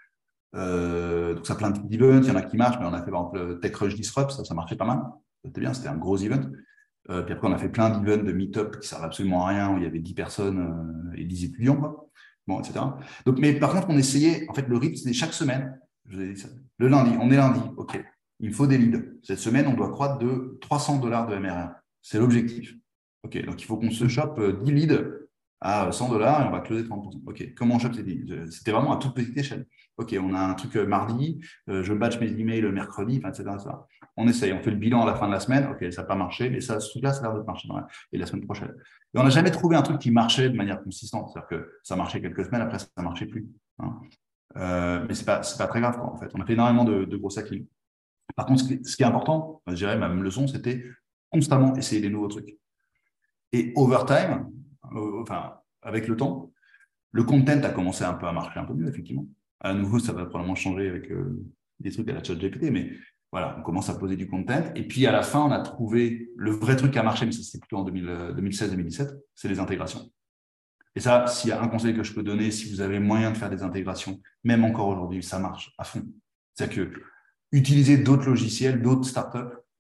Euh, donc ça plein d'events, il y en a qui marchent, mais on a fait par exemple TechRush Disrupt, ça, ça marchait pas mal. C'était bien, c'était un gros event. Euh, puis après, on a fait plein d'events de meet-up qui servent absolument à rien, où il y avait 10 personnes euh, et 10 étudiants, quoi. Bon, etc. Donc, mais par contre, on essayait, en fait, le rythme, c'était chaque semaine, je vous ai dit ça, le lundi, on est lundi, OK, il faut des leads. Cette semaine, on doit croître de 300 dollars de MRR. C'est l'objectif. OK, donc il faut qu'on se chope 10 leads à 100 dollars et on va closer 30%. OK, comment on leads C'était vraiment à toute petite échelle. OK, on a un truc euh, mardi, euh, je batch mes emails le mercredi, etc., On essaye, on fait le bilan à la fin de la semaine. OK, ça n'a pas marché, mais ça, ce truc-là, ça a l'air de marcher et la semaine prochaine. Et on n'a jamais trouvé un truc qui marchait de manière consistante. C'est-à-dire que ça marchait quelques semaines, après, ça ne marchait plus. Hein. Euh, mais ce n'est pas, pas très grave, quoi, en fait. On a fait énormément de, gros sacs Par contre, ce qui, est, important, je dirais, ma même leçon, c'était constamment essayer des nouveaux trucs. Et overtime, enfin, avec le temps, le content a commencé un peu à marcher un peu mieux, effectivement. À nouveau, ça va probablement changer avec des trucs à la chat GPT, mais voilà, on commence à poser du content. Et puis à la fin, on a trouvé le vrai truc qui a marché, mais ça c'était plutôt en 2016-2017, c'est les intégrations. Et ça, s'il y a un conseil que je peux donner, si vous avez moyen de faire des intégrations, même encore aujourd'hui, ça marche à fond. C'est-à-dire que utiliser d'autres logiciels, d'autres startups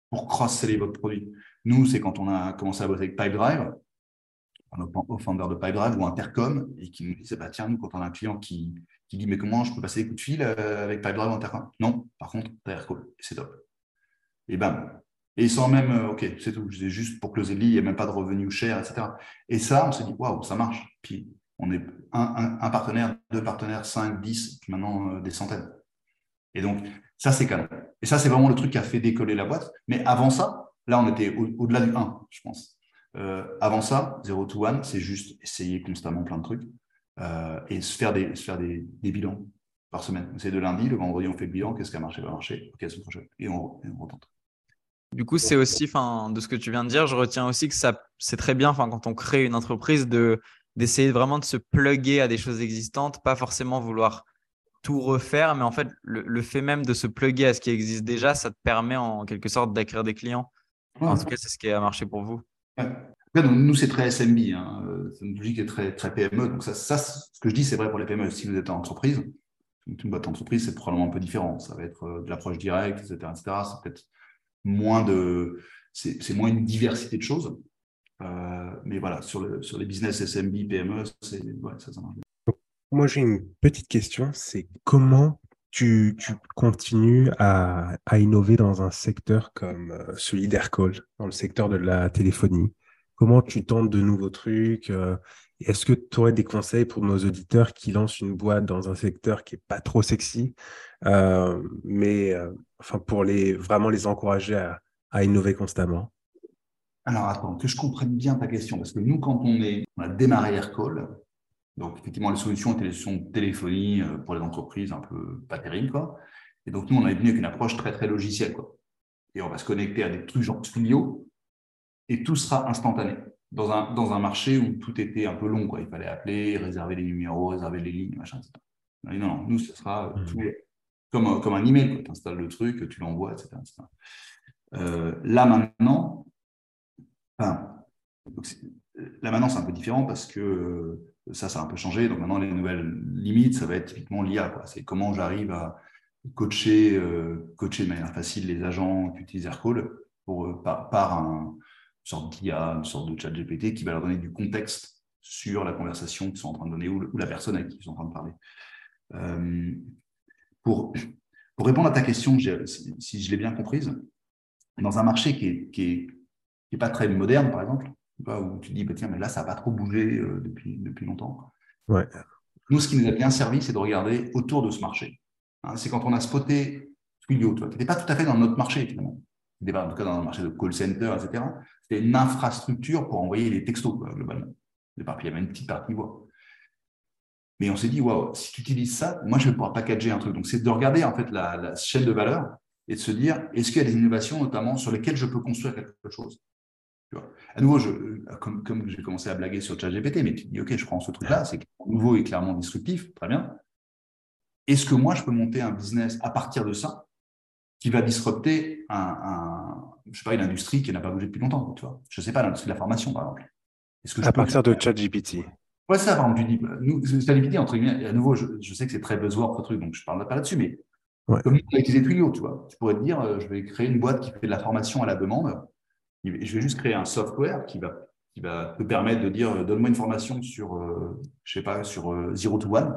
pour cross-seller votre produit. Nous, c'est quand on a commencé à bosser avec Pipedrive, un founder de Pipedrive ou Intercom, et qui nous disait, bah, tiens, nous, quand on a un client qui, qui dit, mais comment je peux passer des coups de fil euh, avec Pipedrive ou Intercom? Non, par contre, Aircall, c'est top. Et bam, et sans même, euh, OK, c'est tout, c'est juste pour closer le lit, il n'y a même pas de revenus chers, etc. Et ça, on s'est dit, waouh, ça marche. Puis on est un, partenaire, deux partenaires, cinq, dix, puis maintenant euh, des centaines. Et donc, ça, c'est canon. Et ça, c'est vraiment le truc qui a fait décoller la boîte. Mais avant ça, là, on était au-delà du 1, je pense. Euh, avant ça, 0 to 1, c'est juste essayer constamment plein de trucs et se faire des, se faire des, bilans par semaine. C'est de lundi, le vendredi, on fait le bilan, qu'est-ce qui a marché, va marcher, OK, c'est prochaine. Et on, et on retente. Du coup, c'est aussi, de ce que tu viens de dire, je retiens aussi que ça, c'est très bien, quand on crée une entreprise, de d'essayer vraiment de se plugger à des choses existantes, pas forcément vouloir tout refaire, mais en fait, le, fait même de se plugger à ce qui existe déjà, ça te permet en quelque sorte d'acquérir des clients. En tout cas, c'est ce qui a marché pour vous. Nous, c'est très SMB, hein. c'est une logique qui est très, très PME. Donc, ça, ce que je dis, c'est vrai pour les PME. Si vous êtes en entreprise, une boîte d'entreprise, c'est probablement un peu différent. Ça va être euh, de l'approche directe, etc. etc. C'est peut-être moins de, c'est moins une diversité de choses. Euh, mais voilà, sur, le, sur les business SMB, PME, ça, ça marche. Moi, j'ai une petite question, c'est comment tu, continues à, innover dans un secteur comme euh, celui d'Aircall, dans le secteur de la téléphonie. Comment tu tentes de nouveaux trucs euh, Est-ce que tu aurais des conseils pour nos auditeurs qui lancent une boîte dans un secteur qui n'est pas trop sexy, mais enfin pour les vraiment les encourager à, à innover constamment? Alors attends, que je comprenne bien ta question, parce que nous, quand on, est, on a démarré Aircall, donc effectivement, les solutions étaient les solutions de téléphonie euh, pour les entreprises un peu pas terribles, quoi. Et donc nous, on est venu avec une approche très très logicielle, quoi. Et on va se connecter à des trucs genre Twilio, et tout sera instantané. Dans un, dans un marché où tout était un peu long, quoi. Il fallait appeler, réserver les numéros, réserver les lignes, machin, etc. Non, non, nous, ce sera euh, mmh. tout, comme, comme un email. Tu installes le truc, tu l'envoies, etc. Euh, là maintenant, enfin, là maintenant c'est un peu différent parce que euh, ça, ça a un peu changé. Donc maintenant, les nouvelles limites, ça va être typiquement l'IA. C'est comment j'arrive à coacher, euh, coacher de manière facile les agents qui utilisent Aircall pour, par, un, une sorte d'IA, une sorte de chat GPT qui va leur donner du contexte sur la conversation qu'ils sont en train de donner ou, la personne avec qui ils sont en train de parler pour, pour répondre à ta question, si, je l'ai bien comprise, dans un marché qui n'est qui est, pas très moderne, par exemple, où tu dis, bah, tiens, mais là, ça n'a pas trop bougé euh, depuis, depuis longtemps. Ouais. Nous, ce qui nous a bien servi, c'est de regarder autour de ce marché. Hein, c'est quand on a spoté Twilio, tu n'étais pas tout à fait dans notre marché, finalement. Tu n'étais pas en tout cas dans le marché de call center, etc. C'était une infrastructure pour envoyer les textos, globalement. Il y avait une petite partie voix. Mais on s'est dit, waouh, si tu utilises ça, moi, je vais pouvoir packager un truc. Donc, c'est de regarder en fait la, chaîne de valeur et de se dire, est-ce qu'il y a des innovations notamment sur lesquelles je peux construire quelque chose? Tu vois. À nouveau, je, comme, comme j'ai commencé à blaguer sur ChatGPT, mais tu dis, OK, je prends ce truc-là, c'est nouveau et clairement disruptif, très bien. Est-ce que moi, je peux monter un business à partir de ça qui va disrupter un, je sais pas, une industrie qui n'a pas bougé depuis longtemps tu vois? Je ne sais pas, l'industrie de la formation, par exemple. Est-ce que à partir de ChatGPT. Ouais, ça, par exemple, tu dis, nous, stabilité, entre guillemets, à nouveau, je, je, sais que c'est très buzzword, ce truc, donc je ne parle pas là-dessus, mais comme on a utilisé Twilio, tu vois, tu pourrais te dire, euh, je vais créer une boîte qui fait de la formation à la demande, je vais juste créer un software qui va, qui va te permettre de dire, euh, donne-moi une formation sur, euh, je sais pas, sur Zero to One,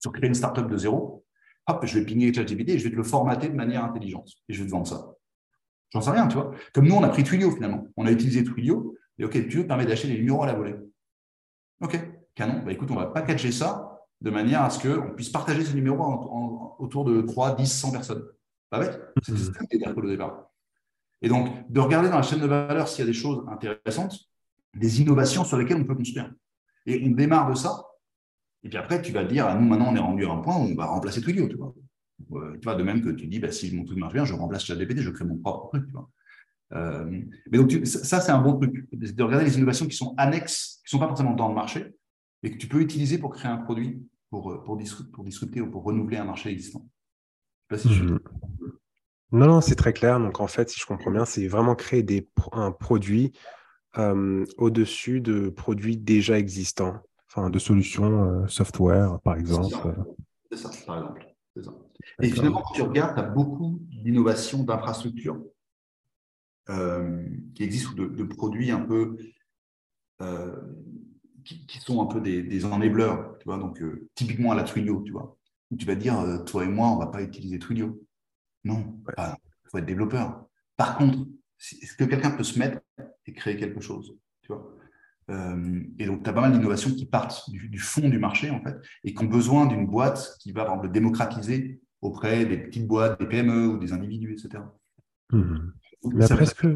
sur créer une startup de zéro. Hop, je vais pinguer ChatGPT et je vais te le formater de manière intelligente et je vais te vendre ça. J'en sais rien, tu vois. Comme nous, on a pris Twilio finalement. On a utilisé Twilio et OK, Twilio te permet d'acheter les numéros à la volée. OK, canon. Bah, écoute, on va packager ça de manière à ce qu'on puisse partager ce numéro autour de 3, 10, 100 personnes. Pas bête C'était ça était au départ. Et donc, de regarder dans la chaîne de valeur s'il y a des choses intéressantes, des innovations sur lesquelles on peut construire. Et on démarre de ça. Et puis après, tu vas te dire, ah, nous, maintenant, on est rendu à un point où on va remplacer Twilio, tu vois. Euh, tu vois, de même que tu dis, bah, si mon truc marche bien, je remplace ChatGPT, je crée mon propre truc, tu vois. Euh, mais donc, ça, c'est un bon truc, de regarder les innovations qui sont annexes, qui ne sont pas forcément dans le marché, et que tu peux utiliser pour créer un produit pour, pour, pour discuter ou pour renouveler un marché existant. Je sais pas si je... Non, non, c'est très clair. Donc, en fait, si je comprends bien, c'est vraiment créer des, un produit au-dessus de produits déjà existants, enfin, de solutions software, par exemple. C'est ça, par exemple. Ça. Et finalement, quand tu regardes, tu as beaucoup d'innovations d'infrastructures qui existent, ou de, produits un peu qui, sont un peu des, des enablers, tu vois, donc typiquement à la Twilio, tu vois, où tu vas dire, toi et moi, on ne va pas utiliser Twilio. Non, il faut être développeur. Par contre, est-ce que quelqu'un peut se mettre et créer quelque chose tu vois? Euh, Et donc, tu as pas mal d'innovations qui partent du, fond du marché, en fait, et qui ont besoin d'une boîte qui va le démocratiser auprès des petites boîtes, des PME ou des individus, etc. Mmh. Mais après, est-ce que,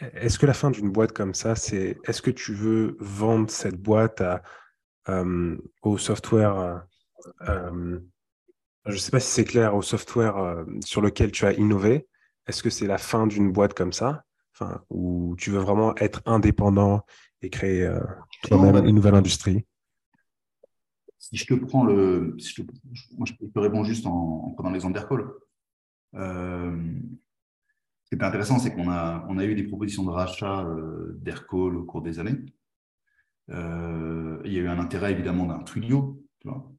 est que la fin d'une boîte comme ça, c'est est-ce que tu veux vendre cette boîte à, euh, au software euh, je ne sais pas si c'est clair au software euh, sur lequel tu as innové. Est-ce que c'est la fin d'une boîte comme ça? Enfin, Ou tu veux vraiment être indépendant et créer euh, toi-même une nouvelle industrie? Si je te prends le. je, moi, je peux répondre juste en, prenant l'exemple d'Aircall. Euh, ce qui est intéressant, c'est qu'on a, on a eu des propositions de rachat d'Aircall au cours des années. il y a eu un intérêt évidemment d'un. Tu vois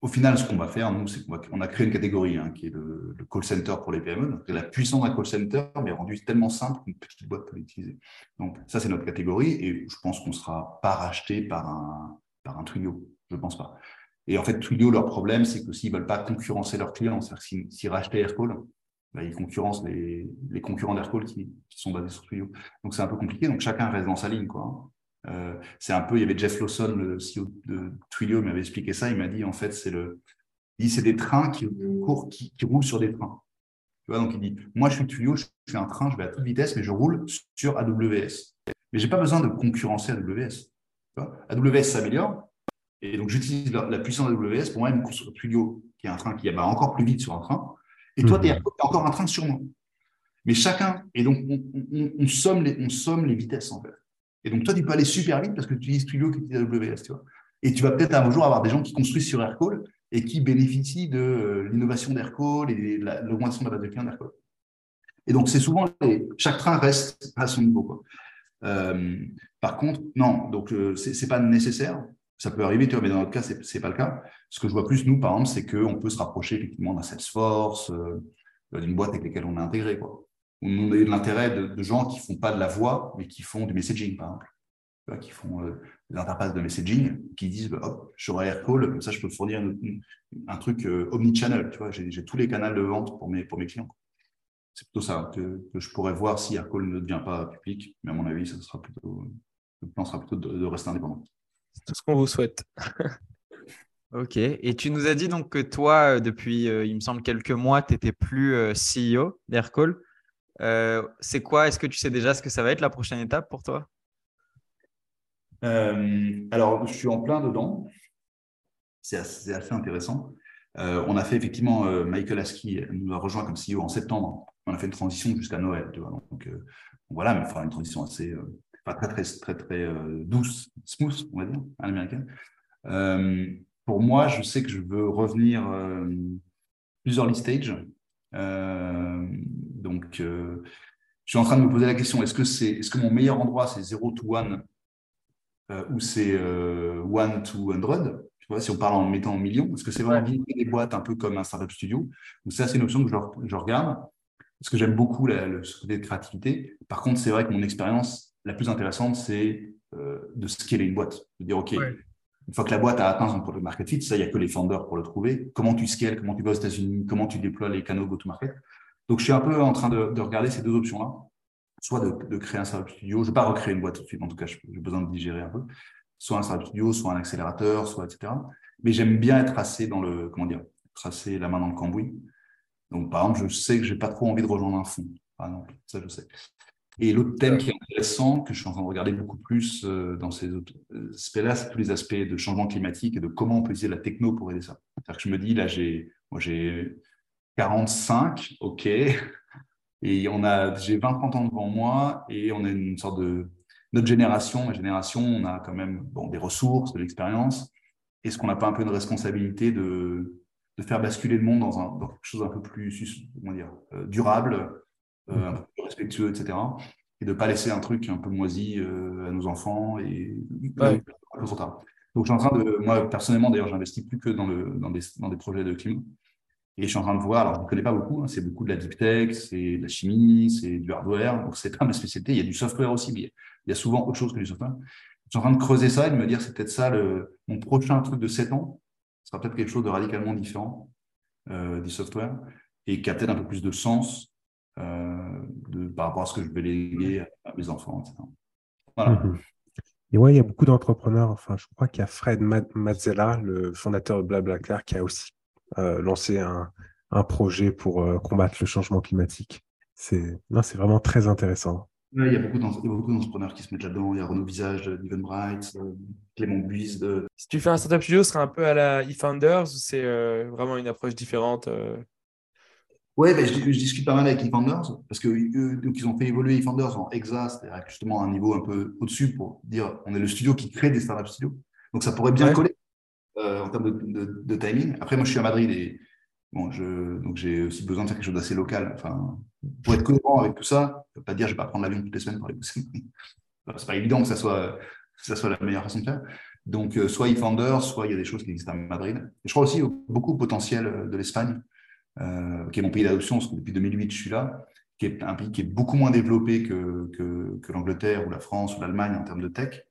au final, ce qu'on va faire, nous, c'est qu'on a créé une catégorie hein, qui est le, call center pour les PME. la puissance d'un call center, mais rendue tellement simple qu'une petite boîte peut l'utiliser. Donc, ça, c'est notre catégorie et je pense qu'on ne sera pas racheté par un, par un Twilio. Je ne pense pas. Et en fait, Twilio, leur problème, c'est que s'ils ne veulent pas concurrencer leurs clients, c'est-à-dire s'ils rachetaient Aircall, bah, ils concurrencent les, concurrents d'Aircall qui, qui, sont basés sur Twilio. Donc, c'est un peu compliqué. Donc, chacun reste dans sa ligne. Quoi. Euh, c'est un peu, il y avait Jeff Lawson, le CEO de Twilio, m'avait expliqué ça. Il m'a dit, en fait, c'est le, il c'est des trains qui, courent, qui, roulent sur des trains. Tu vois, donc il dit, moi, je suis Twilio, je suis un train, je vais à toute vitesse, mais je roule sur AWS. Mais j'ai pas besoin de concurrencer AWS. Tu vois AWS s'améliore, et donc j'utilise la, puissance d'AWS pour moi, une course sur Twilio, qui est un train qui va encore plus vite sur un train. Et toi, tu es mhm. encore un train sur moi. Mais chacun, et donc on, somme les, on somme les vitesses en fait. Et donc, toi, tu peux aller super vite parce que tu utilises Twilio qui utilise AWS, tu vois. Et tu vas peut-être un jour avoir des gens qui construisent sur Aircall et qui bénéficient de euh, l'innovation d'Aircall et de l'augmentation de la base de clients d'Aircall. Et donc, c'est souvent, chaque train reste à son niveau. Euh, par contre, non, donc euh, ce n'est pas nécessaire. Ça peut arriver, tu vois, mais dans notre cas, ce n'est pas le cas. Ce que je vois plus, nous, par exemple, c'est qu'on peut se rapprocher effectivement d'un Salesforce, d'une boîte avec laquelle on est intégré. Quoi on a eu l'intérêt de, gens qui ne font pas de la voix, mais qui font du messaging, par exemple. qui font euh, des interfaces de messaging, qui disent bah, hop, je suis Aircall, comme ça je peux fournir un truc euh, omnichannel. Tu vois, j'ai tous les canaux de vente pour mes, pour mes clients. C'est plutôt ça que, je pourrais voir si Aircall ne devient pas public, mais à mon avis, ça sera plutôt, le plan sera plutôt de, rester indépendant. C'est tout ce qu'on vous souhaite. ok. Et tu nous as dit donc que toi, euh, depuis, il me semble, quelques mois, tu n'étais plus CEO d'Aircall. Euh, c'est quoi? Est-ce que tu sais déjà ce que ça va être la prochaine étape pour toi? Euh, Alors, je suis en plein dedans. C'est assez, intéressant. Euh, on a fait effectivement, Michael Askey nous a rejoint comme CEO en septembre. On a fait une transition jusqu'à Noël. Donc, voilà, mais enfin, une transition assez, pas très, très, très, très douce, smooth, on va dire, à l'américaine. pour moi, je sais que je veux revenir plusieurs lead stage donc, euh, je suis en train de me poser la question est-ce que, c'est, est-ce que mon meilleur endroit, c'est 0 to 1 euh, ou c'est 1 to 100 tu vois, si on parle en mettant en millions, est-ce que c'est vraiment ouais. des boîtes un peu comme un startup studio Ou ça, c'est une option que je, regarde parce que j'aime beaucoup le, ce côté de créativité. Par contre, c'est vrai que mon expérience la plus intéressante, c'est de scaler une boîte. De dire, OK, une fois que la boîte a atteint son product market fit, ça, il n'y a que les founders pour le trouver. Comment tu scales, comment tu vas aux États-Unis, comment tu déploies les canaux go-to-market. Donc, je suis un peu en train de, regarder ces deux options-là. Soit de, créer un startup studio. Je ne vais pas recréer une boîte tout de suite. En tout cas, j'ai besoin de digérer un peu. Soit un startup studio, soit un accélérateur, soit etc. Mais j'aime bien être assez dans le, comment dire, tracer la main dans le cambouis. Donc, par exemple, je sais que je n'ai pas trop envie de rejoindre un fonds. Par exemple, ça, je sais. Et l'autre thème qui est intéressant, que je suis en train de regarder beaucoup plus euh, dans ces euh, aspects-là, c'est tous les aspects de changement climatique et de comment on peut utiliser la techno pour aider ça. C'est-à-dire que je me dis, là, j'ai, moi, j'ai 45, OK, et on a, j'ai 20-30 ans devant moi, et on a une sorte de, notre génération, ma génération, on a quand même bon, des ressources, de l'expérience. Est-ce qu'on n'a pas un peu une responsabilité de, de faire basculer le monde dans, un, quelque chose un peu plus comment dire, euh, durable, un peu plus respectueux, etc. Et de ne pas laisser un truc un peu moisi à nos enfants et ouais. Donc, je suis en train de, moi, personnellement, d'ailleurs, j'investis plus que dans, le, dans, des, dans des projets de climat. Et je suis en train de voir, alors je ne connais pas beaucoup, hein, c'est beaucoup de la deep tech, c'est de la chimie, c'est du hardware, donc c'est pas ma spécialité. Il y a du software aussi, mais il y a souvent autre chose que du software. Je suis en train de creuser ça et de me dire, c'est peut-être ça, le, mon prochain truc de 7 ans, ce sera peut-être quelque chose de radicalement différent euh, du software et qui a peut-être un peu plus de sens euh, de, par rapport à ce que je vais léguer à, mes enfants, etc. Voilà. Mhm. Et ouais, il y a beaucoup d'entrepreneurs. Enfin, je crois qu'il y a Fred Mazzella, le fondateur de Blablacar, qui a aussi euh, lancé un, un, projet pour euh, combattre le changement climatique. C'est vraiment très intéressant. il y a beaucoup d'entrepreneurs qui se mettent là-dedans. Il y a Renaud Visage, Steven Bright, euh, Clément Buise. De... Si tu fais un startup studio, ce sera un peu à la eFounders ou c'est vraiment une approche différente oui, ben, je, discute pas mal avec eFounders parce qu'ils ont fait évoluer eFounders en EXA, c'est-à-dire justement un niveau un peu au-dessus pour dire on est le studio qui crée des startups studios. Donc ça pourrait bien coller euh, en termes de, timing. Après, moi je suis à Madrid et bon, je, donc j'ai aussi besoin de faire quelque chose d'assez local. Enfin, pour être cohérent avec tout ça, je ne pas dire je vais pas prendre l'avion toutes les semaines pour aller bosser. C'est pas évident que ça soit, ça soit la meilleure façon de faire. Donc, euh, soit eFounders, soit il y a des choses qui existent à Madrid. Et je crois aussi beaucoup au potentiel de l'Espagne. Euh, qui est mon pays d'adoption, parce que depuis 2008, je suis là, qui est un pays qui est beaucoup moins développé que, l'Angleterre ou la France ou l'Allemagne en termes de tech,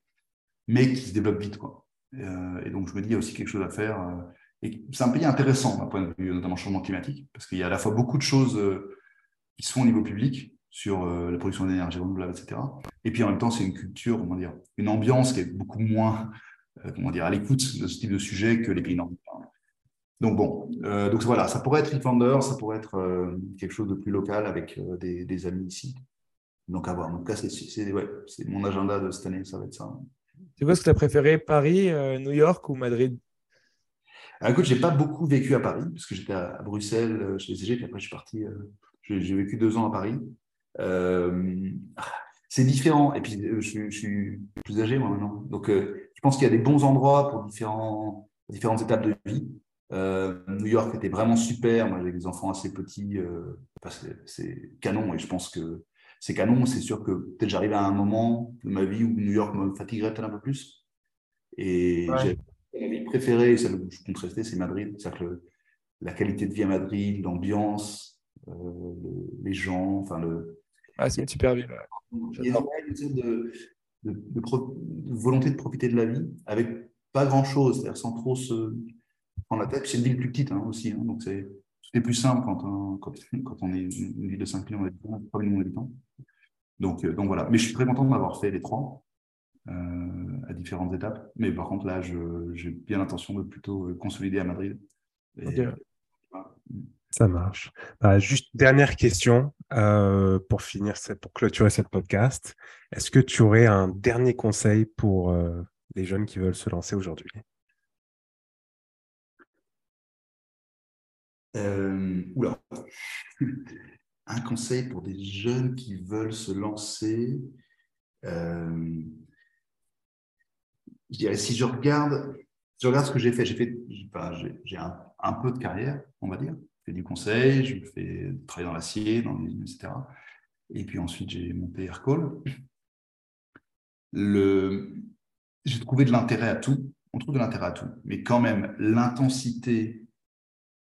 mais qui se développe vite. Quoi. Euh, et donc, je me dis, il y a aussi quelque chose à faire. Euh, c'est un pays intéressant d'un point de vue notamment changement climatique, parce qu'il y a à la fois beaucoup de choses qui sont au niveau public, sur la production d'énergie renouvelable, etc. Et puis en même temps, c'est une culture, comment dire, une ambiance qui est beaucoup moins, comment dire, à l'écoute de ce type de sujet que les pays nordiques. Donc bon, euh, donc voilà, ça pourrait être eFounder, ça pourrait être euh, quelque chose de plus local avec euh, des, amis ici. Donc à voir. En tout cas, c'est ouais, mon agenda de cette année, ça va être ça. C'est quoi ce que tu as préféré, Paris, New York ou Madrid? Ah, Écoute, j'ai pas beaucoup vécu à Paris, parce que j'étais à, Bruxelles chez les puis après je suis parti, j'ai vécu deux ans à Paris. c'est différent, et puis je, suis plus âgé moi maintenant. Donc je pense qu'il y a des bons endroits pour différents, différentes étapes de vie. Euh, New York était vraiment super. Moi, j'ai des enfants assez petits. Euh, c'est canon et je pense que c'est canon. C'est sûr que peut-être j'arrive à un moment de ma vie où New York me fatiguerait peut-être un peu plus. Et j'ai ma vie préférée, celle où je compte rester, c'est Madrid. C'est-à-dire que la qualité de vie à Madrid, l'ambiance, euh, les gens, enfin le. Ah, c'est une super ville. Il y a une de, de, de, volonté de profiter de la vie avec pas grand-chose, c'est-à-dire sans trop se prendre la tête. C'est une ville plus petite hein, aussi, hein, donc c'est plus simple quand on, quand, on est une ville de 5 millions d'habitants, 3 millions d'habitants. Donc, euh, donc voilà. Mais je suis très content d'avoir fait les trois euh, à différentes étapes. Mais par contre, là, j'ai bien l'intention de plutôt euh, consolider à Madrid. Ça marche. Bah, juste dernière question pour finir, pour clôturer cette podcast. Est-ce que tu aurais un dernier conseil pour les jeunes qui veulent se lancer aujourd'hui? Euh, oula. Un conseil pour des jeunes qui veulent se lancer. Euh, je dirais, si je regarde, je regarde ce que j'ai fait, j'ai fait, un, peu de carrière, on va dire. Je fais du conseil, je fais travailler dans l'acier, dans l'usine, etc. Et puis ensuite, j'ai monté Aircall. J'ai trouvé de l'intérêt à tout. On trouve de l'intérêt à tout. Mais quand même, l'intensité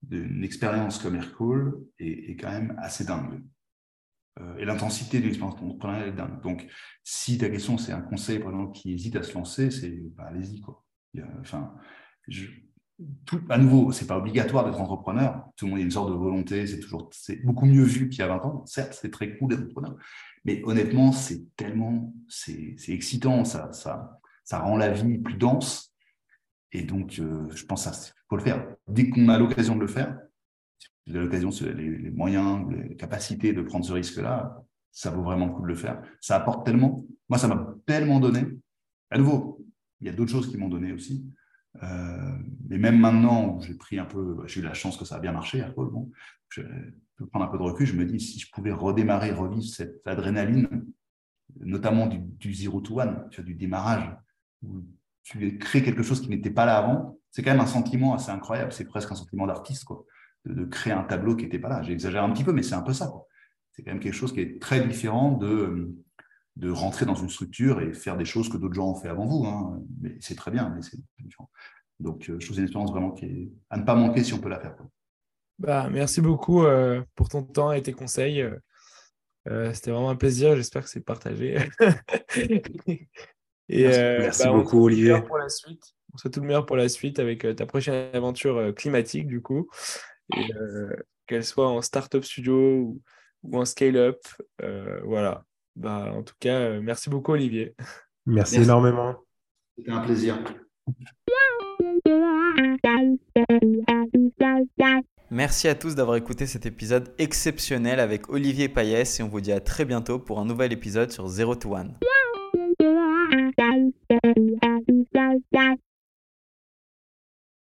d'une expérience comme Aircall est, quand même assez dingue. Euh, et l'intensité de l'expérience entrepreneuriale est dingue. Donc, si ta question, c'est un conseil les gens qui hésitent à se lancer, c'est bah, allez-y. Quoi. enfin, à nouveau, c'est pas obligatoire d'être entrepreneur. Tout le monde a une sorte de volonté. C'est beaucoup mieux vu qu'il y a 20 ans. Certes, c'est très cool d'être entrepreneur, mais honnêtement, c'est tellement, c'est excitant. Ça, ça, ça rend la vie plus dense. Et donc, euh, je pense qu'il faut le faire. Dès qu'on a l'occasion de le faire, si vous avez l'occasion, les, moyens, les capacités de prendre ce risque-là, ça vaut vraiment le coup de le faire. Ça apporte tellement. Moi, ça m'a tellement donné. À nouveau, il y a d'autres choses qui m'ont donné aussi. Euh, mais même maintenant, j'ai pris un peu, j'ai eu la chance que ça a bien marché, à bon, je peux prendre un peu de recul, je me dis, si je pouvais redémarrer, revivre cette adrénaline notamment du, zero to one, du démarrage, tu crées quelque chose qui n'était pas là avant. C'est quand même un sentiment assez incroyable. C'est presque un sentiment d'artiste, quoi, de, créer un tableau qui n'était pas là. J'exagère un petit peu, mais c'est un peu ça. C'est quand même quelque chose qui est très différent de, de rentrer dans une structure et faire des choses que d'autres gens ont fait avant vous. Hein. Mais c'est très bien, mais c'est différent. Donc, euh, je trouve une expérience vraiment qui est à ne pas manquer si on peut la faire. Bah, merci beaucoup euh, pour ton temps et tes conseils. Euh, c'était vraiment un plaisir. J'espère que c'est partagé. et, merci, bah, beaucoup, Olivier. Pour la suite. On souhaite tout le meilleur pour la suite avec ta prochaine aventure climatique, du coup. qu'elle soit en startup studio ou, en scale-up. voilà. Bah, en tout cas, merci beaucoup, Olivier. Merci, merci. énormément. C'était un plaisir. Merci à tous d'avoir écouté cet épisode exceptionnel avec Olivier Payès et on vous dit à très bientôt pour un nouvel épisode sur Zero to One. Chơi.